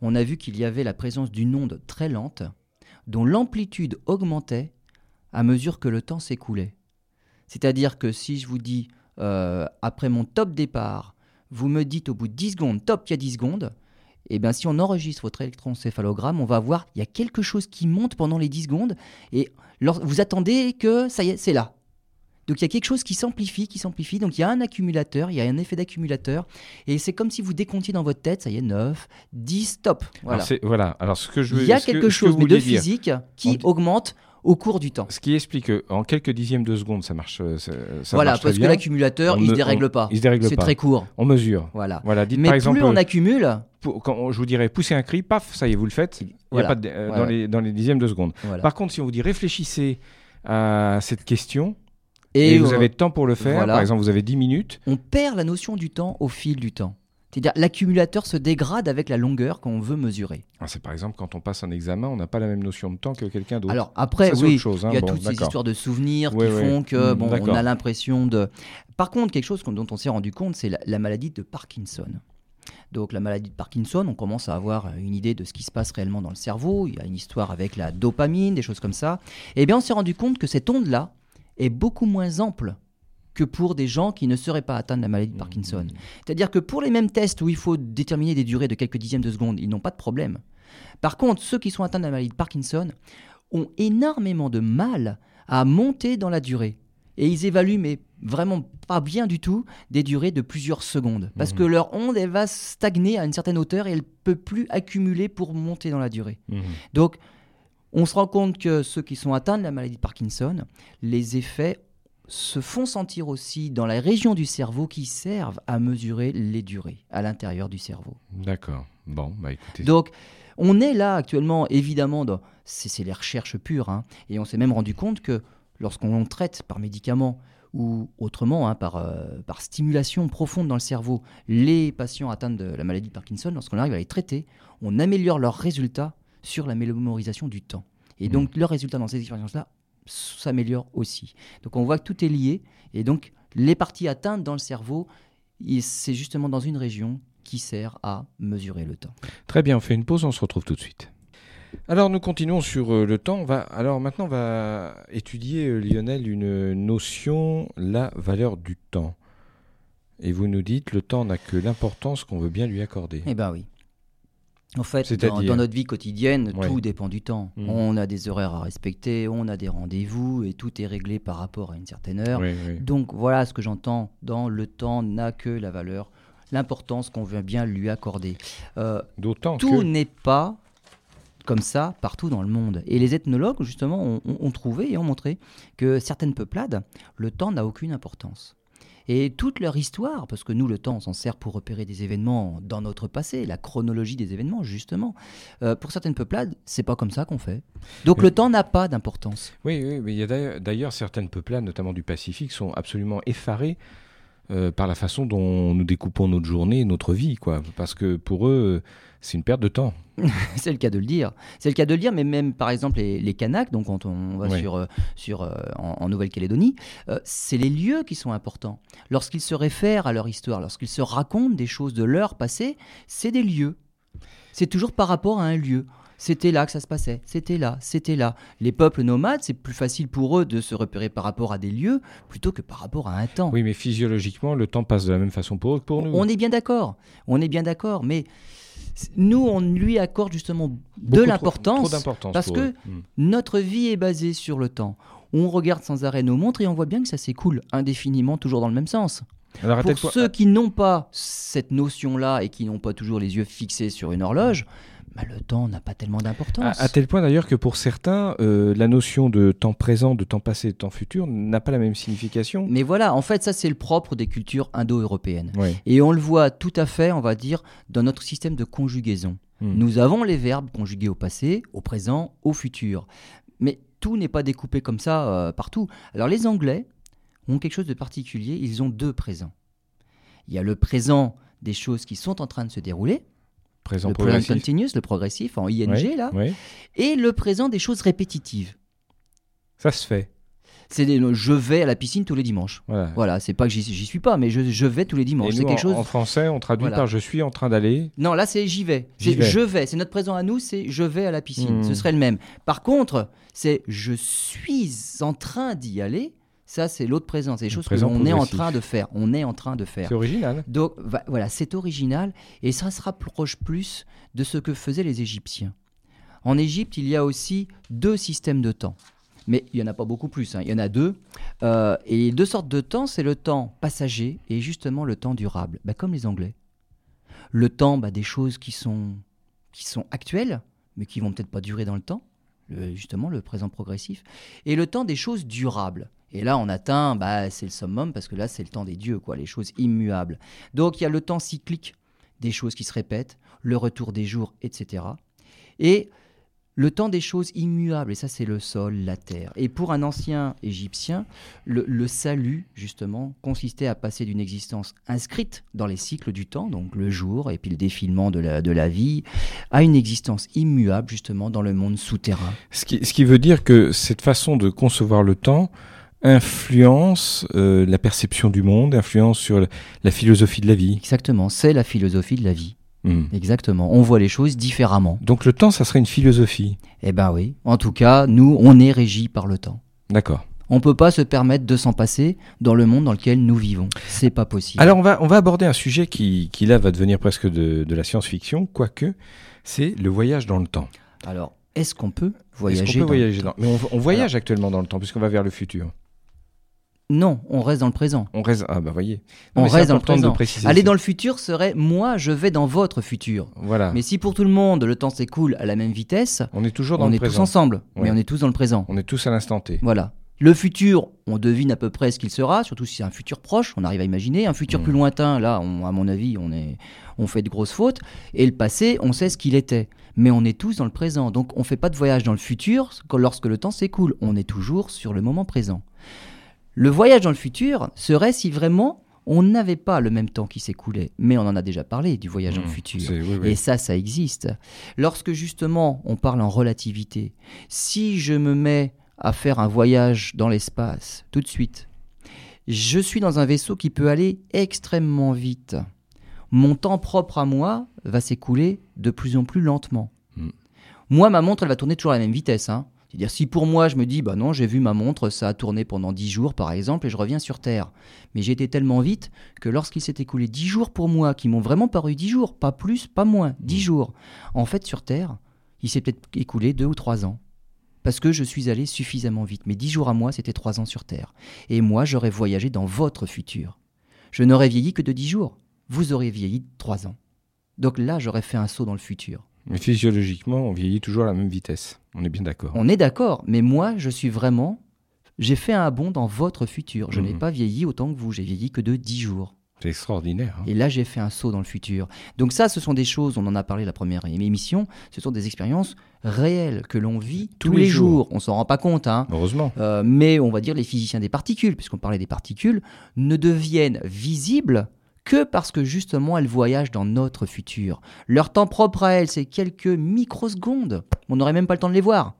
On a vu qu'il y avait la présence d'une onde très lente dont l'amplitude augmentait à mesure que le temps s'écoulait. C'est-à-dire que si je vous dis, euh, après mon top départ, vous me dites au bout de 10 secondes, top, il y a 10 secondes, et bien si on enregistre votre électroencéphalogramme, on va voir, il y a quelque chose qui monte pendant les 10 secondes, et vous attendez que ça y est, c'est là. Donc il y a quelque chose qui s'amplifie, qui s'amplifie. Donc il y a un accumulateur, il y a un effet d'accumulateur. Et c'est comme si vous décomptiez dans votre tête, ça y est, 9, 10, stop. Voilà. Alors, voilà. Alors, ce que je veux Il y a quelque que chose mais de dire, physique qui On- augmente au cours du temps. Ce qui explique qu'en quelques dixièmes de seconde, ça marche. euh, Ça, ça voilà, marche parce que l'accumulateur, il se me- dérègle on- pas. Il se dérègle C'est pas. très court. On mesure. Voilà. Voilà, dites Mais par exemple, plus on accumule, pour- quand je vous dirais pousser un cri, paf, ça y est, vous le faites. Il y a Voilà. pas de- euh, Ouais, dans, ouais. Les, dans les dixièmes de seconde. voilà. Par contre, si on vous dit réfléchissez à cette question et, Et, vous avez de temps pour le faire, voilà. par exemple, vous avez 10 minutes. on perd la notion du temps au fil du temps. C'est-à-dire l'accumulateur se dégrade avec la longueur qu'on veut mesurer. Ah, C'est par exemple quand on passe un examen, on n'a pas la même notion de temps que quelqu'un d'autre. Alors après, Ça, oui, autre chose, hein. il y a Bon, toutes ces histoires de souvenirs qui font que Mm, bon, on a l'impression de. Par contre, quelque chose dont on s'est rendu compte, c'est la, la maladie de Parkinson. Donc la maladie de Parkinson, on commence à avoir une idée de ce qui se passe réellement dans le cerveau. Il y a une histoire avec la dopamine, des choses comme ça. Et bien, on s'est rendu compte que cette onde-là est beaucoup moins ample que pour des gens qui ne seraient pas atteints de la maladie de Parkinson. C'est-à-dire que pour les mêmes tests où il faut déterminer des durées de quelques dixièmes de seconde, ils n'ont pas de problème. Par contre, ceux qui sont atteints de la maladie de Parkinson ont énormément de mal à monter dans la durée. Et ils évaluent, mais vraiment pas bien du tout, des durées de plusieurs secondes. Parce Mhm. que leur onde, elle va stagner à une certaine hauteur et elle ne peut plus accumuler pour monter dans la durée. Donc, on se rend compte que ceux qui sont atteints de la maladie de Parkinson, les effets se font sentir aussi dans la région du cerveau qui servent à mesurer les durées à l'intérieur du cerveau. D'accord. Bon, bah écoutez. Donc, on est là actuellement, évidemment, dans- c'est les recherches pures, hein, et on s'est même rendu compte que lorsqu'on traite par médicament ou autrement, hein, par, euh, par stimulation profonde dans le cerveau, les patients atteints de la maladie de Parkinson, lorsqu'on arrive à les traiter, on améliore leurs résultats sur la mémorisation du temps. Et Mhm. donc, leurs résultats dans ces expériences-là s'améliorent aussi. Donc, on voit que tout est lié, et donc, les parties atteintes dans le cerveau, c'est justement dans une région qui sert à mesurer le temps. Très bien, on fait une pause, on se retrouve tout de suite. Alors nous continuons sur euh, le temps. On va, alors maintenant, on va étudier, euh, Lionel, une notion, la valeur du temps. Et vous nous dites, le temps n'a que l'importance qu'on veut bien lui accorder. Eh ben oui. En fait, dans, notre vie quotidienne, Ouais. tout dépend du temps. Mhm. On a des horaires à respecter, on a des rendez-vous et tout est réglé par rapport à une certaine heure. Oui, oui. Donc voilà ce que j'entends dans le temps n'a que la valeur, l'importance qu'on veut bien lui accorder. Euh, D'autant tout que. n'est pas comme ça partout dans le monde. Et les ethnologues, justement, ont trouvé et ont montré que certaines peuplades, le temps n'a aucune importance. Et toute leur histoire, parce que nous, le temps, on s'en sert pour repérer des événements dans notre passé, la chronologie des événements, justement. Euh, pour certaines peuplades, c'est pas comme ça qu'on fait. Donc Oui. le temps n'a pas d'importance. Oui, oui, mais il y a d'ailleurs certaines peuplades, notamment du Pacifique, sont absolument effarées euh, par la façon dont nous découpons notre journée notre vie, quoi. Parce que pour eux, c'est une perte de temps. C'est le cas de le dire. C'est le cas de le dire, mais même par exemple les, les Kanaks, donc quand on va Ouais. sur, euh, sur, euh, en, en Nouvelle-Calédonie, euh, c'est les lieux qui sont importants. Lorsqu'ils se réfèrent à leur histoire, lorsqu'ils se racontent des choses de leur passé, c'est des lieux. C'est toujours par rapport à un lieu. C'était là que ça se passait, c'était là, c'était là. Les peuples nomades, c'est plus facile pour eux de se repérer par rapport à des lieux plutôt que par rapport à un temps. Oui, mais physiologiquement, le temps passe de la même façon pour eux que pour nous. On est bien d'accord, on est bien d'accord, mais nous, on lui accorde justement de Beaucoup l'importance parce que eux. Mm. notre vie est basée sur le temps. On regarde sans arrêt nos montres et on voit bien que ça s'écoule indéfiniment, toujours dans le même sens. Alors, Pour ceux qui n'ont pas cette notion-là et qui n'ont pas toujours les yeux fixés sur une horloge, bah, le temps n'a pas tellement d'importance. à tel point d'ailleurs que pour certains, euh, la notion de temps présent, de temps passé, de temps futur n'a pas la même signification. Mais voilà, en fait, ça c'est le propre des cultures indo-européennes. Et on le voit tout à fait, on va dire, dans notre système de conjugaison. Mm. Nous avons les verbes conjugués au passé, au présent, au futur. Mais tout n'est pas découpé comme ça euh, partout. Alors les Anglais ont quelque chose de particulier, ils ont deux présents. Il y a le présent des choses qui sont en train de se dérouler, Présent le present progressif. continuous, le progressif en ing là, et le présent des choses répétitives. Ça se fait. C'est des- je vais à la piscine tous les dimanches. Voilà. Voilà, c'est pas que j'y suis pas, mais je, je vais tous les dimanches. C'est quelque en, chose. en français, on traduit Voilà. par je suis en train d'aller. Non, là c'est j'y vais. C'est je vais. C'est notre présent à nous, c'est je vais à la piscine. Hmm. Ce serait le même. Par contre, c'est je suis en train d'y aller. Ça, c'est l'autre présent. C'est des choses que l'on est en train de faire. On est en train de faire. C'est original. Donc va- voilà, c'est original et ça se rapproche plus de ce que faisaient les Égyptiens. En Égypte, il y a aussi deux systèmes de temps. Mais il n'y en a pas beaucoup plus, hein. il y en a deux. Euh, et deux sortes de temps, c'est le temps passager et justement le temps durable, Bah, comme les Anglais. Le temps bah, des choses qui sont, qui sont actuelles, mais qui vont peut-être pas durer dans le temps, le- justement le présent progressif. Et le temps des choses durables. Et là, on atteint, bah, c'est le summum, parce que là, c'est le temps des dieux, quoi, les choses immuables. Donc, il y a le temps cyclique, des choses qui se répètent, le retour des jours, etc. Et le temps des choses immuables, et ça, c'est le sol, la terre. Et pour un ancien égyptien, le, salut, justement, consistait à passer d'une existence inscrite dans les cycles du temps, donc le jour et puis le défilement de la, de la vie, à une existence immuable, justement, dans le monde souterrain. Ce qui veut dire que cette façon de concevoir le temps influence euh, la perception du monde, influence sur la, la philosophie de la vie. Exactement, c'est la philosophie de la vie. Hmm. Exactement, on voit les choses différemment. Donc le temps, ça serait une philosophie. Eh ben oui, en tout cas, nous, on est régi par le temps. D'accord. On peut pas se permettre de s'en passer dans le monde dans lequel nous vivons. C'est pas possible. Alors on va, on va aborder un sujet qui, qui là va devenir presque de, de la science-fiction, quoique c'est le voyage dans le temps. Alors, est-ce qu'on peut voyager qu'on peut dans le voyager temps dans... Mais on, on voyage actuellement dans le temps puisqu'on va vers le futur. Non, on reste dans le présent. On reste... Ah bah voyez. On mais c'est reste dans le de présent. préciser Aller ça. dans le futur serait moi, je vais dans votre futur. Voilà. Mais si pour tout le monde le temps s'écoule à la même vitesse, On est toujours dans on le est tous ensemble, mais on est tous dans le présent. On est tous à l'instant T. Voilà. Le futur, on devine à peu près ce qu'il sera, surtout si c'est un futur proche, on arrive à imaginer. Un futur Mm. plus lointain, là, on- à mon avis, on, est, on fait de grosses fautes. Et le passé, on sait ce qu'il était. Mais on est tous dans le présent. Donc on ne fait pas de voyage dans le futur que lorsque le temps s'écoule. On est toujours sur le moment présent. Le voyage dans le futur serait si vraiment on n'avait pas le même temps qui s'écoulait. Mais on en a déjà parlé du voyage dans le Hmm. futur. C'est- oui, oui. Et ça, ça existe. Lorsque justement on parle en relativité, si je me mets à faire un voyage dans l'espace tout de suite, je suis dans un vaisseau qui peut aller extrêmement vite. Mon temps propre à moi va s'écouler de plus en plus lentement. Mm. Moi, ma montre, elle va tourner toujours à la même vitesse. hein. C'est-à-dire si pour moi je me dis bah non j'ai vu ma montre ça a tourné pendant 10 jours par exemple et je reviens sur Terre. Mais j'ai été tellement vite que lorsqu'il s'est écoulé 10 jours pour moi qui m'ont vraiment paru 10 jours, pas plus, pas moins, 10 jours. En fait sur Terre il s'est peut-être écoulé 2 ou 3 ans. Parce que je suis allé suffisamment vite. Mais 10 jours à moi c'était 3 ans sur Terre. Et moi j'aurais voyagé dans votre futur. Je n'aurais vieilli que de 10 jours. Vous auriez vieilli de 3 ans. Donc là j'aurais fait un saut dans le futur. Mais physiologiquement, on vieillit toujours à la même vitesse. On est bien d'accord. On est d'accord, mais moi, je suis vraiment. J'ai fait un bond dans votre futur. Je n'ai Mhm. pas vieilli autant que vous. J'ai vieilli que de 10 jours. C'est extraordinaire. hein. Et là, j'ai fait un saut dans le futur. Donc, ça, ce sont des choses, on en a parlé la première émission, ce sont des expériences réelles que l'on vit tous, Tous les les jours. jours. On s'en rend pas compte, hein. Heureusement. Euh, mais on va dire les physiciens des particules, puisqu'on parlait des particules, ne deviennent visibles que parce que justement elles voyagent dans notre futur. Leur temps propre à elles, c'est quelques microsecondes. On n'aurait même pas le temps de les voir.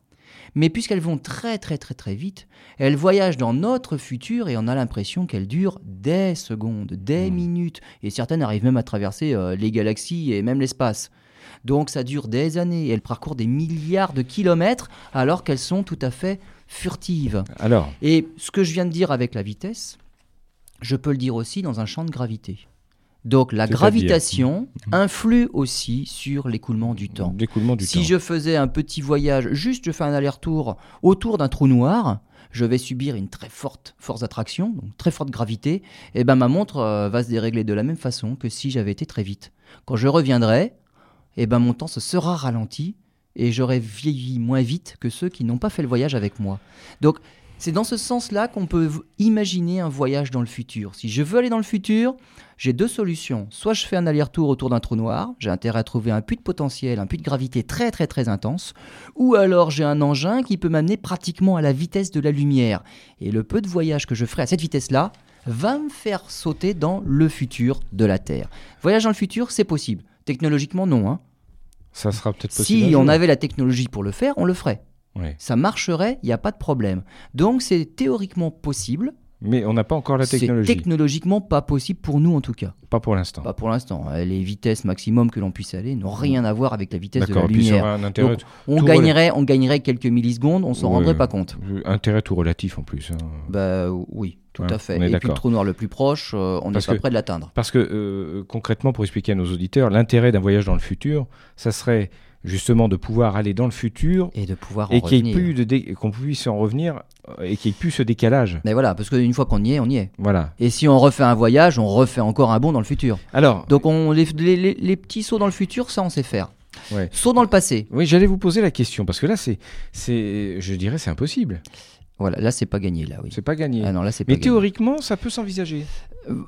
Mais puisqu'elles vont très très très très vite, elles voyagent dans notre futur et on a l'impression qu'elles durent des secondes, des Hmm. minutes, et certaines arrivent même à traverser euh, les galaxies et même l'espace. Donc ça dure des années et elles parcourent des milliards de kilomètres alors qu'elles sont tout à fait furtives. Alors, Et ce que je viens de dire avec la vitesse, je peux le dire aussi dans un champ de gravité. Donc la gravitation influe aussi sur l'écoulement du temps. l'écoulement du si temps. je faisais un petit voyage, juste je fais un aller-retour autour d'un trou noir, je vais subir une très forte force d'attraction, donc très forte gravité, et ben ma montre euh, va se dérégler de la même façon que si j'avais été très vite. Quand je reviendrai, et ben mon temps se sera ralenti et j'aurai vieilli moins vite que ceux qui n'ont pas fait le voyage avec moi. Donc c'est dans ce sens-là qu'on peut imaginer un voyage dans le futur. Si je veux aller dans le futur, j'ai deux solutions. Soit je fais un aller-retour autour d'un trou noir, j'ai intérêt à trouver un puits de potentiel, un puits de gravité très très très intense, ou alors j'ai un engin qui peut m'amener pratiquement à la vitesse de la lumière. Et le peu de voyage que je ferai à cette vitesse-là va me faire sauter dans le futur de la Terre. Voyage dans le futur, c'est possible. Technologiquement, non. hein. Ça sera peut-être possible. Si on avait la technologie pour le faire, on le ferait. Ouais. Ça marcherait, il n'y a pas de problème. Donc c'est théoriquement possible. Mais on n'a pas encore la C'est technologie. technologiquement pas possible pour nous en tout cas. Pas pour l'instant. Pas pour l'instant. Euh, Les vitesses maximum que l'on puisse aller n'ont rien à voir avec la vitesse de la lumière. un intérêt, Donc, on gagnerait, on gagnerait quelques millisecondes, on s'en Ouais, rendrait pas compte. euh, intérêt tout relatif en plus. hein. Bah oui, tout Ouais, à fait. Et puis le trou noir le plus proche, euh, on n'est pas que- près de l'atteindre. Parce que euh, concrètement, pour expliquer à nos auditeurs, l'intérêt d'un voyage dans le futur, ça serait justement de pouvoir aller dans le futur Et de pouvoir en et qu'il y qu'on puisse en revenir euh, et qu'il n'y ait plus ce décalage. Mais voilà, parce qu'une fois qu'on y est, on y est. Voilà. Et si on refait un voyage, on refait encore un bond dans le futur. Alors, Donc on, les, les- les- petits sauts dans le futur, ça on sait faire. Ouais. Saut dans le passé. oui, j'allais vous poser la question parce que là, c'est, c'est, je dirais, c'est impossible. Voilà, là c'est pas gagné, là oui. C'est pas gagné. Ah non, là c'est pas Mais gagné. théoriquement, ça peut s'envisager.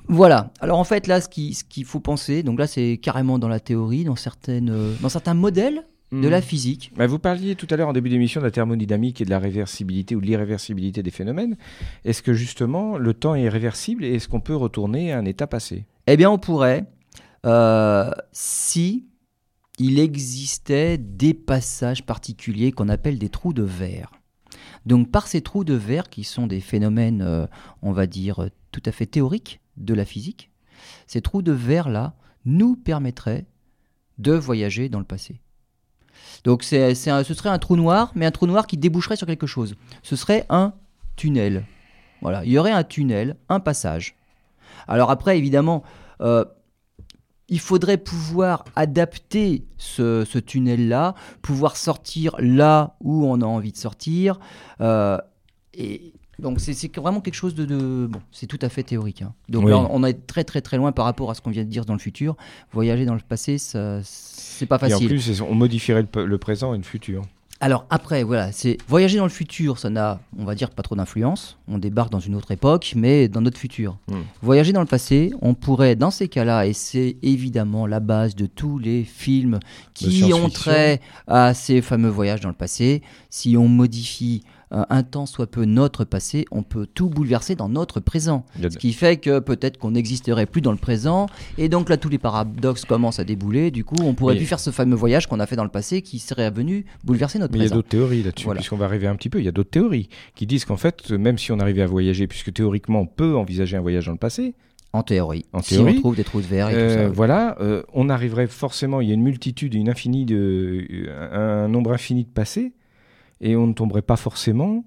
Voilà. Alors en fait là, ce qui- ce qu'il faut penser, donc là c'est carrément dans la théorie, dans certaines, euh, dans certains modèles de Hmm. la physique. Bah, vous parliez tout à l'heure en début d'émission de la thermodynamique et de la réversibilité ou de l'irréversibilité des phénomènes. Est-ce que justement le temps est réversible et est-ce qu'on peut retourner à un état passé? Eh bien, on pourrait, euh, si il existait des passages particuliers qu'on appelle des trous de verre. Donc, par ces trous de verre, qui sont des phénomènes, euh, on va dire, tout à fait théoriques de la physique, ces trous de verre-là nous permettraient de voyager dans le passé. Donc, c'est, ce serait un trou noir, mais un trou noir qui déboucherait sur quelque chose. Ce serait un tunnel. Voilà, il y aurait un tunnel, un passage. Alors après, évidemment, euh, il faudrait pouvoir adapter ce, ce tunnel-là, pouvoir sortir là où on a envie de sortir. euh, et donc c'est vraiment quelque chose de... de- bon, c'est tout à fait théorique. hein. Donc Oui. là, on est très très très loin par rapport à ce qu'on vient de dire dans le futur. Voyager dans le passé, c'est pas Et en facile. plus, on modifierait le, présent et le futur. Alors après, voilà, c'est voyager dans le futur, ça n'a, on va dire, pas trop d'influence. On débarque dans une autre époque, mais dans notre futur. Hmm. Voyager dans le passé, on pourrait, dans ces cas-là, et c'est évidemment la base de tous les films qui ont trait à ces fameux voyages dans le passé, si on modifie un temps soit peu notre passé, on peut tout bouleverser dans notre présent. Ce qui fait que peut-être qu'on n'existerait plus dans le présent, et donc là tous les paradoxes commencent à débouler. Du coup, on pourrait Mais- plus faire ce fameux voyage qu'on a fait dans le passé qui serait venu bouleverser notre Mais il y a présent. d'autres théories là-dessus, Voilà. puisqu'on va arriver un petit peu. Il y a d'autres théories qui disent qu'en fait, même si on arrivait à voyager, puisque théoriquement on peut envisager un voyage dans le passé, En théorie. En si théorie, on trouve des trous de verre et euh, tout ça. voilà, euh, on arriverait forcément. Il y a une multitude, une infinie de, un nombre infini de passés. Et on ne tomberait pas forcément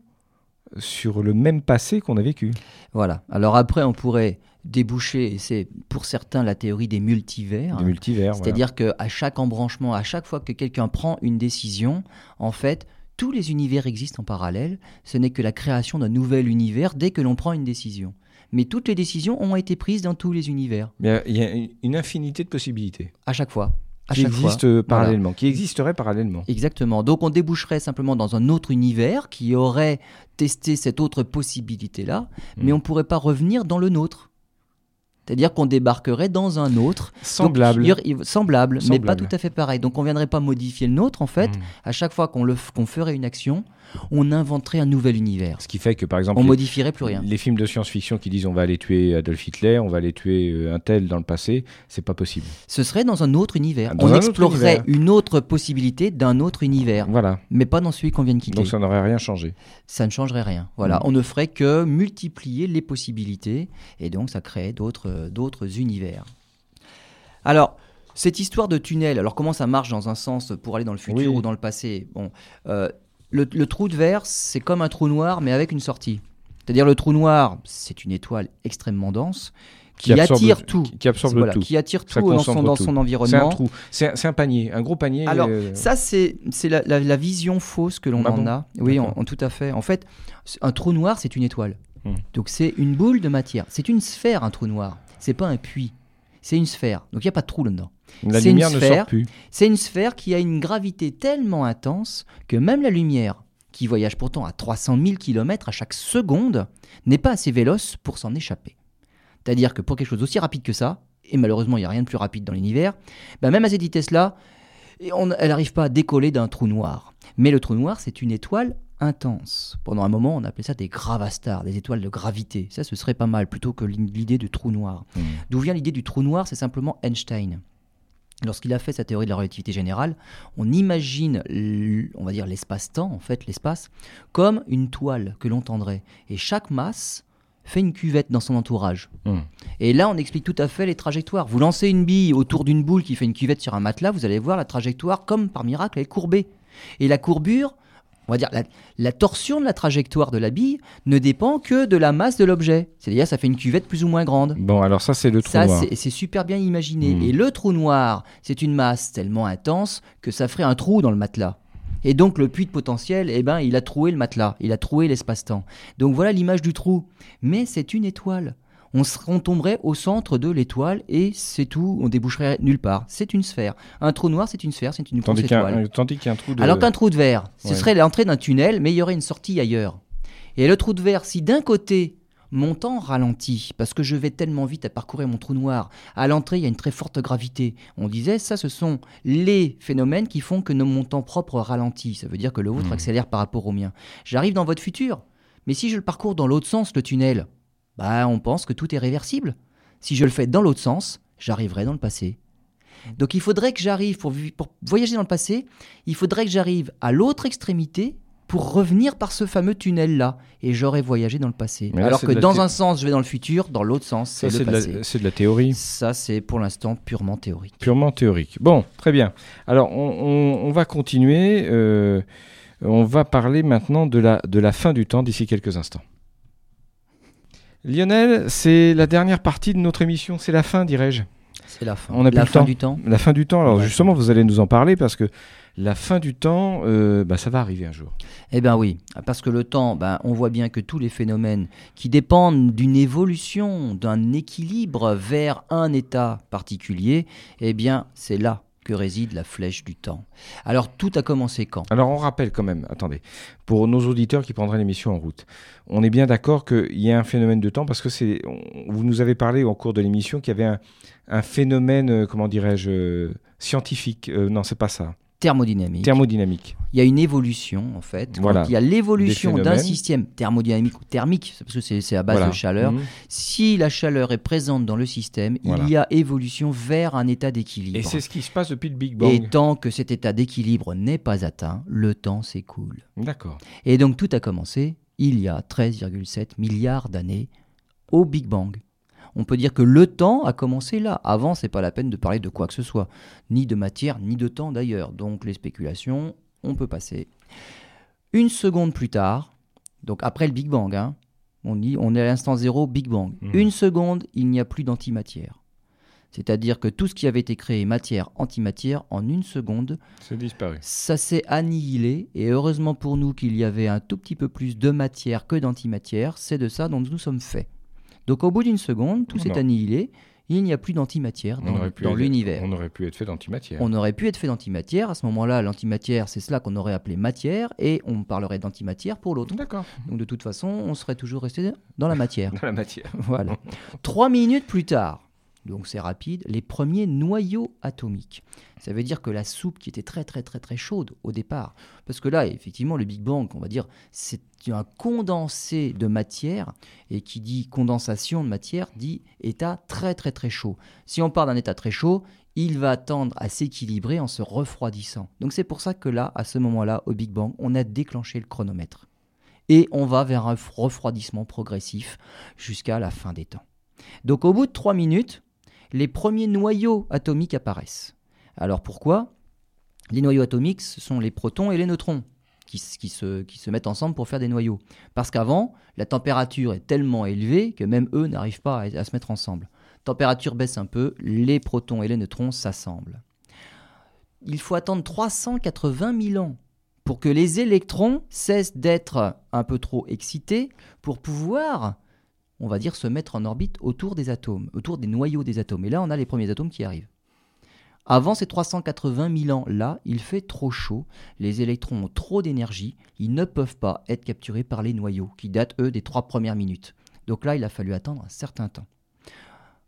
sur le même passé qu'on a vécu. Voilà. Alors après, on pourrait déboucher, et c'est pour certains la théorie des multivers. Des multivers. C'est-à-dire qu'à chaque embranchement, à chaque fois que quelqu'un prend une décision, en fait, tous les univers existent en parallèle. Ce n'est que la création d'un nouvel univers dès que l'on prend une décision. Mais toutes les décisions ont été prises dans tous les univers. Il y a une infinité de possibilités. À chaque fois qui existe parallèlement, qui existerait parallèlement. Exactement. Donc on déboucherait simplement dans un autre univers qui aurait testé cette autre possibilité-là, mais hmm. on ne pourrait pas revenir dans le nôtre. C'est-à-dire qu'on débarquerait dans un autre. Semblable. semblable, mais pas tout à fait pareil. Donc on ne viendrait pas modifier le nôtre, en fait. Hmm. À chaque fois qu'on qu'on ferait une action, on inventerait un nouvel univers. Ce qui fait que, par exemple, on les, modifierait plus rien. Les films de science-fiction qui disent on va aller tuer Adolf Hitler, on va aller tuer euh, un tel dans le passé, c'est pas possible. Ce serait dans un autre univers. on explorerait une autre possibilité d'un autre univers. Voilà. Mais pas dans celui qu'on vient de quitter. Donc ça n'aurait rien changé. Ça ne changerait rien. Voilà. Mm. On ne ferait que multiplier les possibilités et donc ça crée d'autres d'autres univers. Alors. Cette histoire de tunnel, alors comment ça marche dans un sens pour aller dans le futur ou dans le passé? Bon, euh, le, trou de verre, c'est comme un trou noir, mais avec une sortie. C'est-à-dire le trou noir, c'est une étoile extrêmement dense qui, attire tout, qui, absorbe tout, qui attire tout dans, son, dans son, environnement. C'est un C'est un, panier, un gros panier. Alors euh, ça, c'est la, la, vision fausse que l'on ah en a. Oui, en, tout à fait. En fait, un trou noir, c'est une étoile. Hmm. Donc c'est une boule de matière. C'est une sphère, un trou noir. C'est pas un puits. C'est une sphère. Donc il n'y a pas de trou là-dedans. La lumière ne sort plus. C'est une sphère qui a une gravité tellement intense que même la lumière, qui voyage pourtant à 300 000 km à chaque seconde, n'est pas assez véloce pour s'en échapper. C'est-à-dire que pour quelque chose d'aussi rapide que ça, et malheureusement il n'y a rien de plus rapide dans l'univers, ben même à cette vitesse-là, elle n'arrive pas à décoller d'un trou noir. Mais le trou noir, c'est une étoile intense. Pendant un moment, on appelait ça des gravastars, des étoiles de gravité. Ça, ce serait pas mal plutôt que l'idée du trou noir. Hmm. D'où vient l'idée du trou noir? C'est simplement Einstein. Lorsqu'il a fait sa théorie de la relativité générale, on imagine, on va dire l'espace-temps, en fait, l'espace, comme une toile que l'on tendrait. Et chaque masse fait une cuvette dans son entourage. Hmm. Et là, on explique tout à fait les trajectoires. Vous lancez une bille autour d'une boule qui fait une cuvette sur un matelas, vous allez voir la trajectoire, comme par miracle, elle est courbée. Et la courbure, on va dire, la, torsion de la trajectoire de la bille ne dépend que de la masse de l'objet. C'est-à-dire, ça fait une cuvette plus ou moins grande. Bon, alors ça, c'est le trou noir. Ça, c'est super bien imaginé. Hmm. Et le trou noir, c'est une masse tellement intense que ça ferait un trou dans le matelas. Et donc, le puits de potentiel, eh ben, il a troué le matelas, il a troué l'espace-temps. Donc, voilà l'image du trou. Mais c'est une étoile on, tomberait au centre de l'étoile et c'est tout, on déboucherait nulle part. C'est une sphère. Un trou noir, c'est une sphère, c'est une tandis étoile. tandis qu'un trou de... Alors qu'un trou de verre, ce serait l'entrée d'un tunnel, mais il y aurait une sortie ailleurs. Et le trou de verre, si d'un côté mon temps ralentit parce que je vais tellement vite à parcourir mon trou noir. À l'entrée, il y a une très forte gravité. On disait, ça, ce sont les phénomènes qui font que mon temps propre ralentit. Ça veut dire que le vôtre hmm. accélère par rapport au mien. J'arrive dans votre futur. Mais si je le parcours dans l'autre sens, le tunnel, bah, on pense que tout est réversible. Si je le fais dans l'autre sens, j'arriverai dans le passé. Donc il faudrait que j'arrive, pour, voyager dans le passé, il faudrait que j'arrive à l'autre extrémité pour revenir par ce fameux tunnel-là. Et j'aurais voyagé dans le passé. Alors que dans un sens, je vais dans le futur, dans l'autre sens, c'est le passé. C'est de la théorie. Ça, c'est pour l'instant purement théorique. Purement théorique. Bon, très bien. Alors, on, va continuer. Euh, on va parler maintenant de la, de la fin du temps d'ici quelques instants. Lionel, c'est la dernière partie de notre émission, c'est la fin, dirais-je. C'est la fin. On a la fin du temps. La fin du temps. Alors justement, vous allez nous en parler parce que la fin du temps, euh, bah, ça va arriver un jour. Eh bien oui, parce que le temps, bah, on voit bien que tous les phénomènes qui dépendent d'une évolution, d'un équilibre vers un état particulier, eh bien c'est là que réside la flèche du temps. Alors tout a commencé quand? Alors on rappelle quand même, attendez, pour nos auditeurs qui prendraient l'émission en route, on est bien d'accord qu'il y a un phénomène de temps parce que c'est, vous nous avez parlé au cours de l'émission qu'il y avait un, phénomène, euh, comment dirais-je, euh, scientifique. Euh, non, c'est pas ça thermodynamique. Thermodynamique. Il y a une évolution, en fait. Voilà. il y a l'évolution d'un système thermodynamique ou thermique, parce que c'est à base de chaleur. Mhm. Si la chaleur est présente dans le système, il y a évolution vers un état d'équilibre. Et c'est ce qui se passe depuis le Big Bang. Et tant que cet état d'équilibre n'est pas atteint, le temps s'écoule. D'accord. Et donc tout a commencé il y a 13,7 milliards d'années au Big Bang on peut dire que le temps a commencé là. Avant, c'est pas la peine de parler de quoi que ce soit, ni de matière, ni de temps d'ailleurs. Donc les spéculations, on peut passer. Une seconde plus tard, donc après le Big Bang, hein, on, dit, on est à l'instant zéro, Big Bang. Mhm. Une seconde, il n'y a plus d'antimatière. C'est-à-dire que tout ce qui avait été créé matière, antimatière, en une seconde, disparu. ça s'est annihilé. Et heureusement pour nous qu'il y avait un tout petit peu plus de matière que d'antimatière, c'est de ça dont nous sommes faits. Donc au bout d'une seconde, tout s'est annihilé. Il n'y a plus d'antimatière dans, l'univers. On aurait pu être fait d'antimatière. On aurait pu être fait d'antimatière. À ce moment-là, l'antimatière, c'est cela qu'on aurait appelé matière, et on parlerait d'antimatière pour l'autre. D'accord. Donc de toute façon, on serait toujours resté dans la matière. Dans la matière. voilà. Trois minutes plus tard, donc c'est rapide, les premiers noyaux atomiques. Ça veut dire que la soupe qui était très très très très chaude au départ, parce que là, effectivement, le Big Bang, on va dire, c'est un condensé de matière, et qui dit condensation de matière dit état très très très chaud. Si on part d'un état très chaud, il va tendre à s'équilibrer en se refroidissant. Donc c'est pour ça que là, à ce moment-là, au Big Bang, on a déclenché le chronomètre. Et on va vers un refroidissement progressif jusqu'à la fin des temps. Donc au bout de 3 minutes, les premiers noyaux atomiques apparaissent. Alors pourquoi? Les noyaux atomiques, ce sont les protons et les neutrons qui, se, mettent ensemble pour faire des noyaux. Parce qu'avant, la température est tellement élevée que même eux n'arrivent pas à, à se mettre ensemble. Température baisse un peu, les protons et les neutrons s'assemblent. Il faut attendre 380 000 ans pour que les électrons cessent d'être un peu trop excités pour pouvoir on va dire, se mettre en orbite autour des atomes, autour des noyaux des atomes. Et là, on a les premiers atomes qui arrivent. Avant ces 380 000 ans-là, il fait trop chaud, les électrons ont trop d'énergie, ils ne peuvent pas être capturés par les noyaux, qui datent, eux, des trois premières minutes. Donc là, il a fallu attendre un certain temps.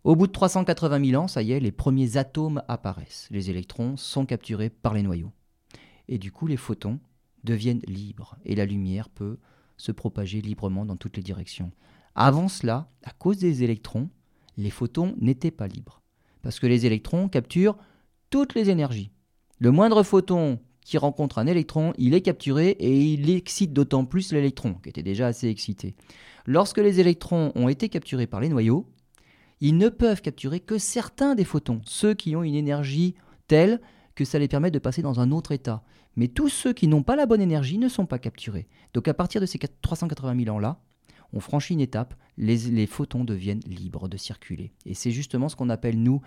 Au bout de 380 000 ans, ça y est, les premiers atomes apparaissent. Les électrons sont capturés par les noyaux. Et du coup, les photons deviennent libres, et la lumière peut se propager librement dans toutes les directions. Avant cela, à cause des électrons, les photons n'étaient pas libres. Parce que les électrons capturent toutes les énergies. Le moindre photon qui rencontre un électron, il est capturé et il excite d'autant plus l'électron, qui était déjà assez excité. Lorsque les électrons ont été capturés par les noyaux, ils ne peuvent capturer que certains des photons, ceux qui ont une énergie telle que ça les permet de passer dans un autre état. Mais tous ceux qui n'ont pas la bonne énergie ne sont pas capturés. Donc à partir de ces 380 000 ans-là, on franchit une étape, les, les photons deviennent libres de circuler. Et c'est justement ce qu'on appelle, nous,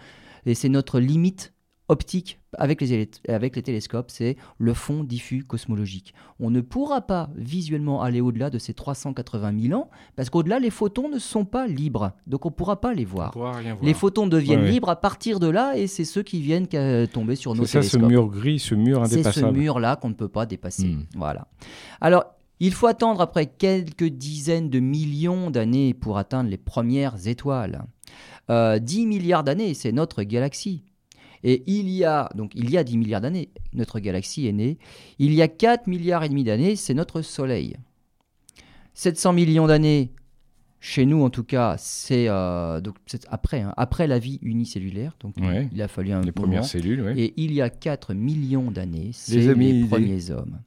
et c'est notre limite optique avec les, avec les télescopes, c'est le fond diffus cosmologique. On ne pourra pas visuellement aller au-delà de ces 380 000 ans, parce qu'au-delà, les photons ne sont pas libres, donc on ne pourra pas les On voir. pourra rien voir. Les photons deviennent Ouais, ouais. libres à partir de là, et c'est ceux qui viennent tomber sur nos C'est ça, ce télescopes. mur gris, ce mur C'est ce indépassable. mur-là qu'on ne peut pas dépasser. Hmm. Voilà. Alors, il faut attendre après quelques dizaines de millions d'années pour atteindre les premières étoiles. Euh, 10 milliards d'années, c'est notre galaxie. Et il y a, donc il y a 10 milliards d'années, notre galaxie est née. Il y a 4 milliards et demi d'années, c'est notre Soleil. 700 millions d'années, chez nous en tout cas, c'est euh, donc après, hein, après la vie unicellulaire. Donc Ouais. il a fallu un Les premières moment. cellules, ouais. Et il y a 4 millions d'années, c'est Les premiers hommes.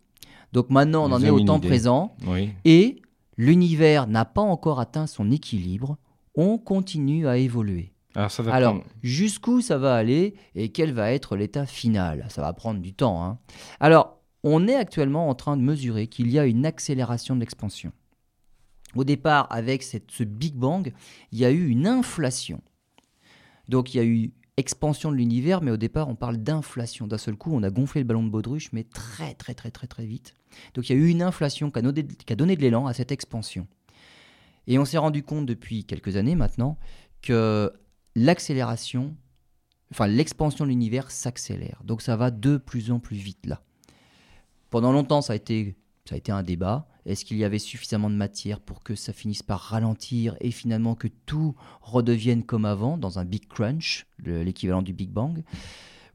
Donc maintenant, on en est au temps présent. Oui. Et l'univers n'a pas encore atteint son équilibre. On continue à évoluer. Alors, prendre- jusqu'où ça va aller et quel va être l'état final? Ça va prendre du temps. hein. Alors, on est actuellement en train de mesurer qu'il y a une accélération de l'expansion. Au départ, avec cette- ce Big Bang, il y a eu une inflation. Donc, il y a eu expansion de l'univers, mais au départ, on parle d'inflation. D'un seul coup, on a gonflé le ballon de baudruche, mais très, très, très, très, très vite. Donc, il y a eu une inflation qui a donné, qui a donné de l'élan à cette expansion. Et on s'est rendu compte depuis quelques années maintenant que l'accélération, enfin l'expansion de l'univers s'accélère. Donc ça va de plus en plus vite là. Pendant longtemps, ça a été, ça a été un débat. Est-ce qu'il y avait suffisamment de matière pour que ça finisse par ralentir et finalement que tout redevienne comme avant dans un big crunch, le- l'équivalent du Big Bang?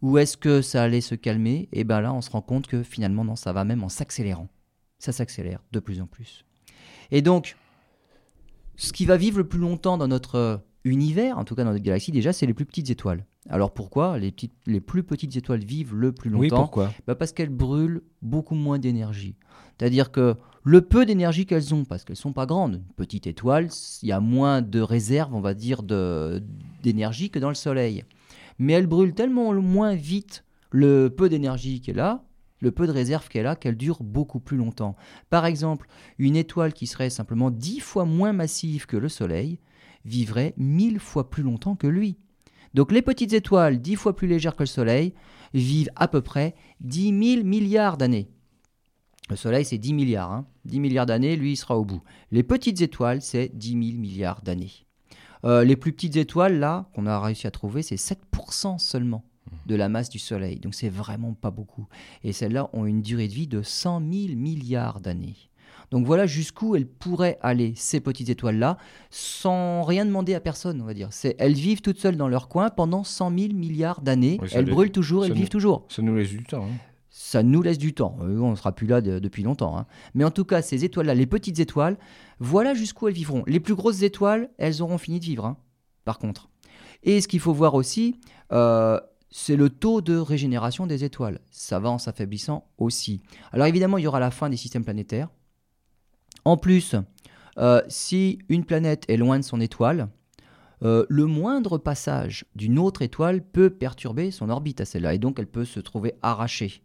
Ou est-ce que ça allait se calmer? Et bien là, on se rend compte que finalement, non, ça va même en s'accélérant. Ça s'accélère de plus en plus. Et donc, ce qui va vivre le plus longtemps dans notre euh, univers, en tout cas dans notre galaxie, déjà, c'est les plus petites étoiles. Alors pourquoi les, petites, les plus petites étoiles vivent le plus Oui, longtemps? pourquoi? Bah, Parce qu'elles brûlent beaucoup moins d'énergie. C'est-à-dire que le peu d'énergie qu'elles ont, parce qu'elles sont pas grandes, une petite étoile, il y a moins de réserve, on va dire, d'énergie que dans le Soleil. Mais elles brûlent tellement moins vite le peu d'énergie qu'elle a le peu de réserve qu'elle a, qu'elle dure beaucoup plus longtemps. Par exemple, une étoile qui serait simplement dix fois moins massive que le Soleil vivrait mille fois plus longtemps que lui. Donc les petites étoiles dix fois plus légères que le Soleil vivent à peu près 10 000 milliards d'années. Le Soleil, c'est 10 milliards. Hein. 10 milliards d'années, lui, il sera au bout. Les petites étoiles, c'est 10 000 milliards d'années. Euh, les plus petites étoiles, là, qu'on a réussi à trouver, c'est 7% seulement de la masse du Soleil. Donc c'est vraiment pas beaucoup. Et celles-là ont une durée de vie de 100 000 milliards d'années. Donc voilà jusqu'où elles pourraient aller, ces petites étoiles-là, sans rien demander à personne, on va dire. C'est, elles vivent toutes seules dans leur coin pendant 100 000 milliards d'années. Oui, elles les- brûlent toujours, elles nous- vivent toujours. Ça nous laisse du temps. hein. Ça nous laisse du temps. Euh, on ne sera plus là de- depuis longtemps. hein. Mais en tout cas, ces étoiles-là, les petites étoiles, voilà jusqu'où elles vivront. Les plus grosses étoiles, elles auront fini de vivre, hein, par contre. Et ce qu'il faut voir aussi, euh, c'est le taux de régénération des étoiles. Ça va en s'affaiblissant aussi. Alors évidemment, il y aura la fin des systèmes planétaires. En plus, euh, si une planète est loin de son étoile, le moindre passage d'une autre étoile peut perturber son orbite à celle-là, et donc elle peut se trouver arrachée.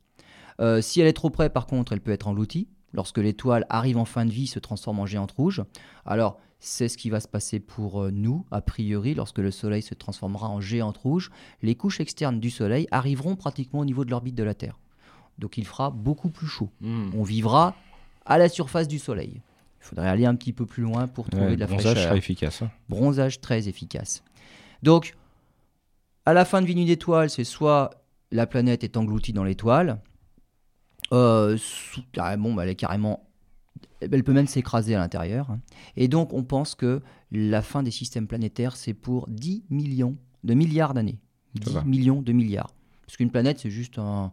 Euh, si elle est trop près, par contre, elle peut être engloutie. Lorsque l'étoile arrive en fin de vie, se transforme en géante rouge. Alors, c'est ce qui va se passer pour euh, nous, a priori, lorsque le Soleil se transformera en géante rouge. Les couches externes du Soleil arriveront pratiquement au niveau de l'orbite de la Terre. Donc il fera beaucoup plus chaud. Hmm. On vivra à la surface du Soleil. Il faudrait aller un petit peu plus loin pour trouver Ouais, de la bronzage fraîcheur sera efficace. hein. bronzage très efficace. Donc, à la fin de vie d'une étoile, c'est soit la planète est engloutie dans l'étoile, euh, sous- carrément, bah, elle est carrément, elle peut même s'écraser à l'intérieur. Et donc, on pense que la fin des systèmes planétaires, c'est pour 10 millions de milliards d'années. Ça 10 va. millions de milliards. Parce qu'une planète, c'est juste un,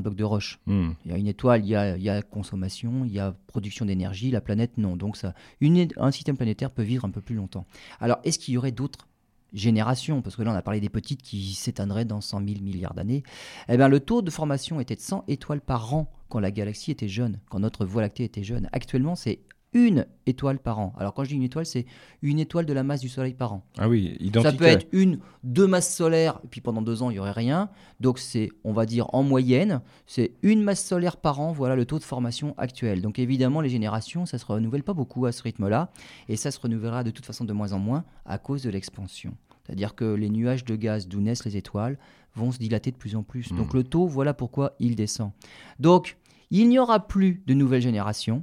bloc de roche. Hmm. Il y a une étoile, il y a, il y a consommation, il y a production d'énergie, la planète non. Donc ça, une é- un système planétaire peut vivre un peu plus longtemps. Alors est-ce qu'il y aurait d'autres générations Parce que là on a parlé des petites qui s'éteindraient dans 100 000 milliards d'années. Eh bien le taux de formation était de 100 étoiles par an quand la galaxie était jeune, quand notre Voie lactée était jeune. Actuellement c'est une étoile par an. Alors quand je dis une étoile, c'est une étoile de la masse du Soleil par an. Ah oui, Ça identique. peut être une, deux masses solaires, et puis pendant deux ans, il n'y aurait rien. Donc, c'est, on va dire, en moyenne, c'est une masse solaire par an, voilà le taux de formation actuel. Donc, évidemment, les générations, ça ne se renouvelle pas beaucoup à ce rythme-là, et ça se renouvellera de toute façon de moins en moins à cause de l'expansion. C'est-à-dire que les nuages de gaz d'où naissent les étoiles vont se dilater de plus en plus. Donc, le taux, voilà pourquoi il descend. Donc, il n'y aura plus de nouvelles générations.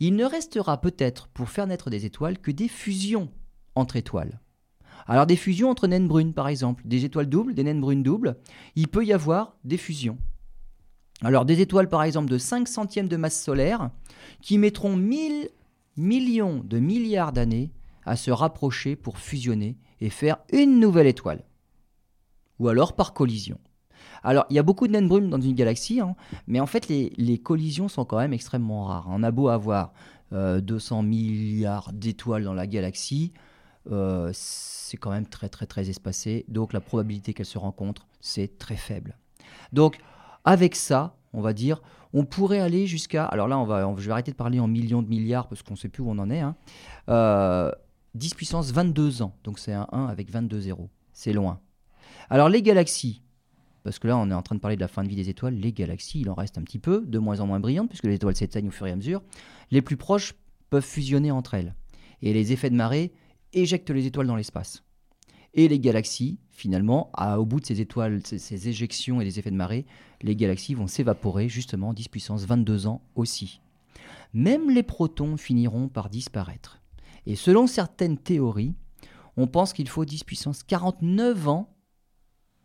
Il ne restera peut-être pour faire naître des étoiles que des fusions entre étoiles. Alors des fusions entre naines brunes par exemple, des étoiles doubles, des naines brunes doubles, il peut y avoir des fusions. Alors des étoiles par exemple de 5 centièmes de masse solaire qui mettront 1000 millions de milliards d'années à se rapprocher pour fusionner et faire une nouvelle étoile. Ou alors par collision. Alors, il y a beaucoup de naines brunes dans une galaxie, hein, mais en fait, les, collisions sont quand même extrêmement rares. On a beau avoir euh, 200 milliards d'étoiles dans la galaxie, euh, c'est quand même très très très espacé, donc la probabilité qu'elles se rencontrent, c'est très faible. Donc, avec ça, on va dire, on pourrait aller jusqu'à... Alors là, on va, je vais arrêter de parler en millions de milliards, parce qu'on ne sait plus où on en est. hein. Euh, 10 puissance 22 ans, donc c'est un 1 avec 22 zéros. C'est loin. Alors les galaxies, parce que là on est en train de parler de la fin de vie des étoiles, les galaxies, il en reste un petit peu, de moins en moins brillantes, puisque les étoiles s'éteignent au fur et à mesure. Les plus proches peuvent fusionner entre elles. Et les effets de marée éjectent les étoiles dans l'espace. Et les galaxies, finalement, à- au bout de ces étoiles, ces, ces éjections et des effets de marée, les galaxies vont s'évaporer justement 10 puissance 22 ans aussi. Même les protons finiront par disparaître. Et selon certaines théories, on pense qu'il faut 10 puissance 49 ans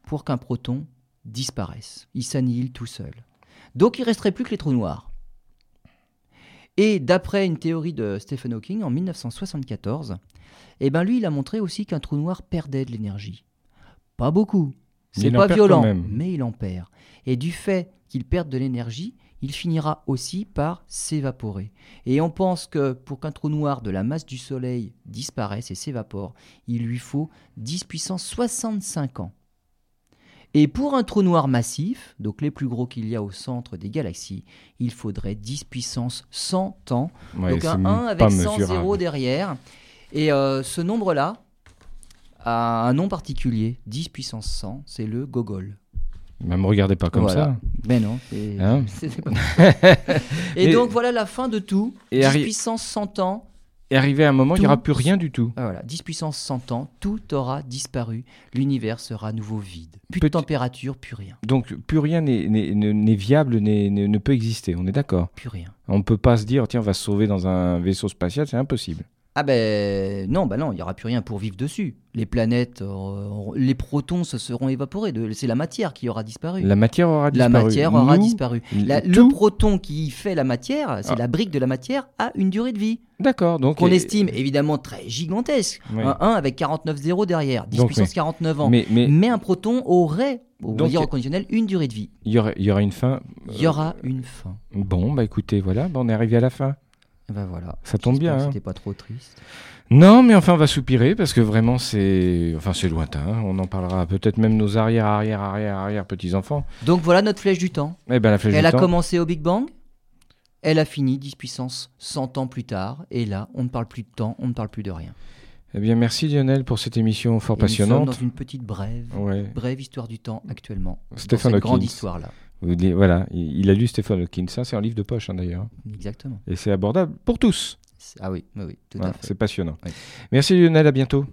pour qu'un proton disparaisse. Il s'annihile tout seul. Donc il resterait plus que les trous noirs. Et d'après une théorie de Stephen Hawking en 1974, eh ben lui il a montré aussi qu'un trou noir perdait de l'énergie. Pas beaucoup. C'est pas violent, mais il en perd. Et du fait qu'il perde de l'énergie, il finira aussi par s'évaporer. Et on pense que pour qu'un trou noir de la masse du Soleil disparaisse et s'évapore, il lui faut 10 puissance 65 ans. Et pour un trou noir massif, donc les plus gros qu'il y a au centre des galaxies, il faudrait 10 puissance 100 ans. Ouais, donc un même 1 avec pas 100 mesurable. zéros derrière. Et euh, ce nombre-là a un nom particulier, 10 puissance 100, c'est le gogol. Ne me regardez pas comme Voilà. ça. Ben non. Hein pas- et Mais- donc voilà la fin de tout. Et 10 arri- puissance 100 ans. Et arrivé à un moment, il n'y aura plus rien du tout. Ah, voilà, 10 puissance 100 ans, tout aura disparu. L'univers sera à nouveau vide. Plus de température, plus rien. Donc plus rien n'est- viable, ne peut exister. On est d'accord. Plus rien. On ne peut pas se dire, tiens, on va se sauver dans un vaisseau spatial, c'est impossible. Ah ben non, bah non, il n'y aura plus rien pour vivre dessus. Les planètes, euh, les protons se seront évaporés. C'est la matière qui aura disparu. La matière aura La disparu. matière aura Nous, disparu. La- le proton qui fait la matière, c'est Ah. la brique de la matière, a une durée de vie D'accord. Donc qu'on et- estime évidemment très gigantesque. Un 1 avec 49 zéros derrière, 10 Donc, puissance oui. 49 ans. Mais mais Mais un proton aurait, on va dire au conditionnel, une durée de vie. il y aura, il y aura une fin. Il y aura une fin. Bon, bah écoutez, voilà, bah, on est arrivé à la fin. Ben voilà. Ça tombe bien. hein. C'était pas trop triste. Non, mais enfin, on va soupirer parce que vraiment, c'est, enfin, c'est lointain. On en parlera peut-être même nos arrière, arrière, arrière, arrière petits enfants. Donc voilà notre flèche du temps. Eh ben, la flèche Elle du a temps. commencé au Big Bang. Elle a fini 10 puissance 100 ans plus tard. Et là, on ne parle plus de temps, on ne parle plus de rien. Eh bien, merci Lionel pour cette émission fort Et nous sommes passionnante. dans une petite brève, Ouais. brève histoire du temps actuellement. Stéphane dans cette grande Hawkins. histoire-là. Voilà, il a lu Stephen Hawking. Ça, c'est un livre de poche hein, d'ailleurs, Exactement. et c'est abordable pour tous. Ah oui, oui, oui, tout Voilà, à fait. c'est passionnant. Oui. Merci Lionel, à bientôt.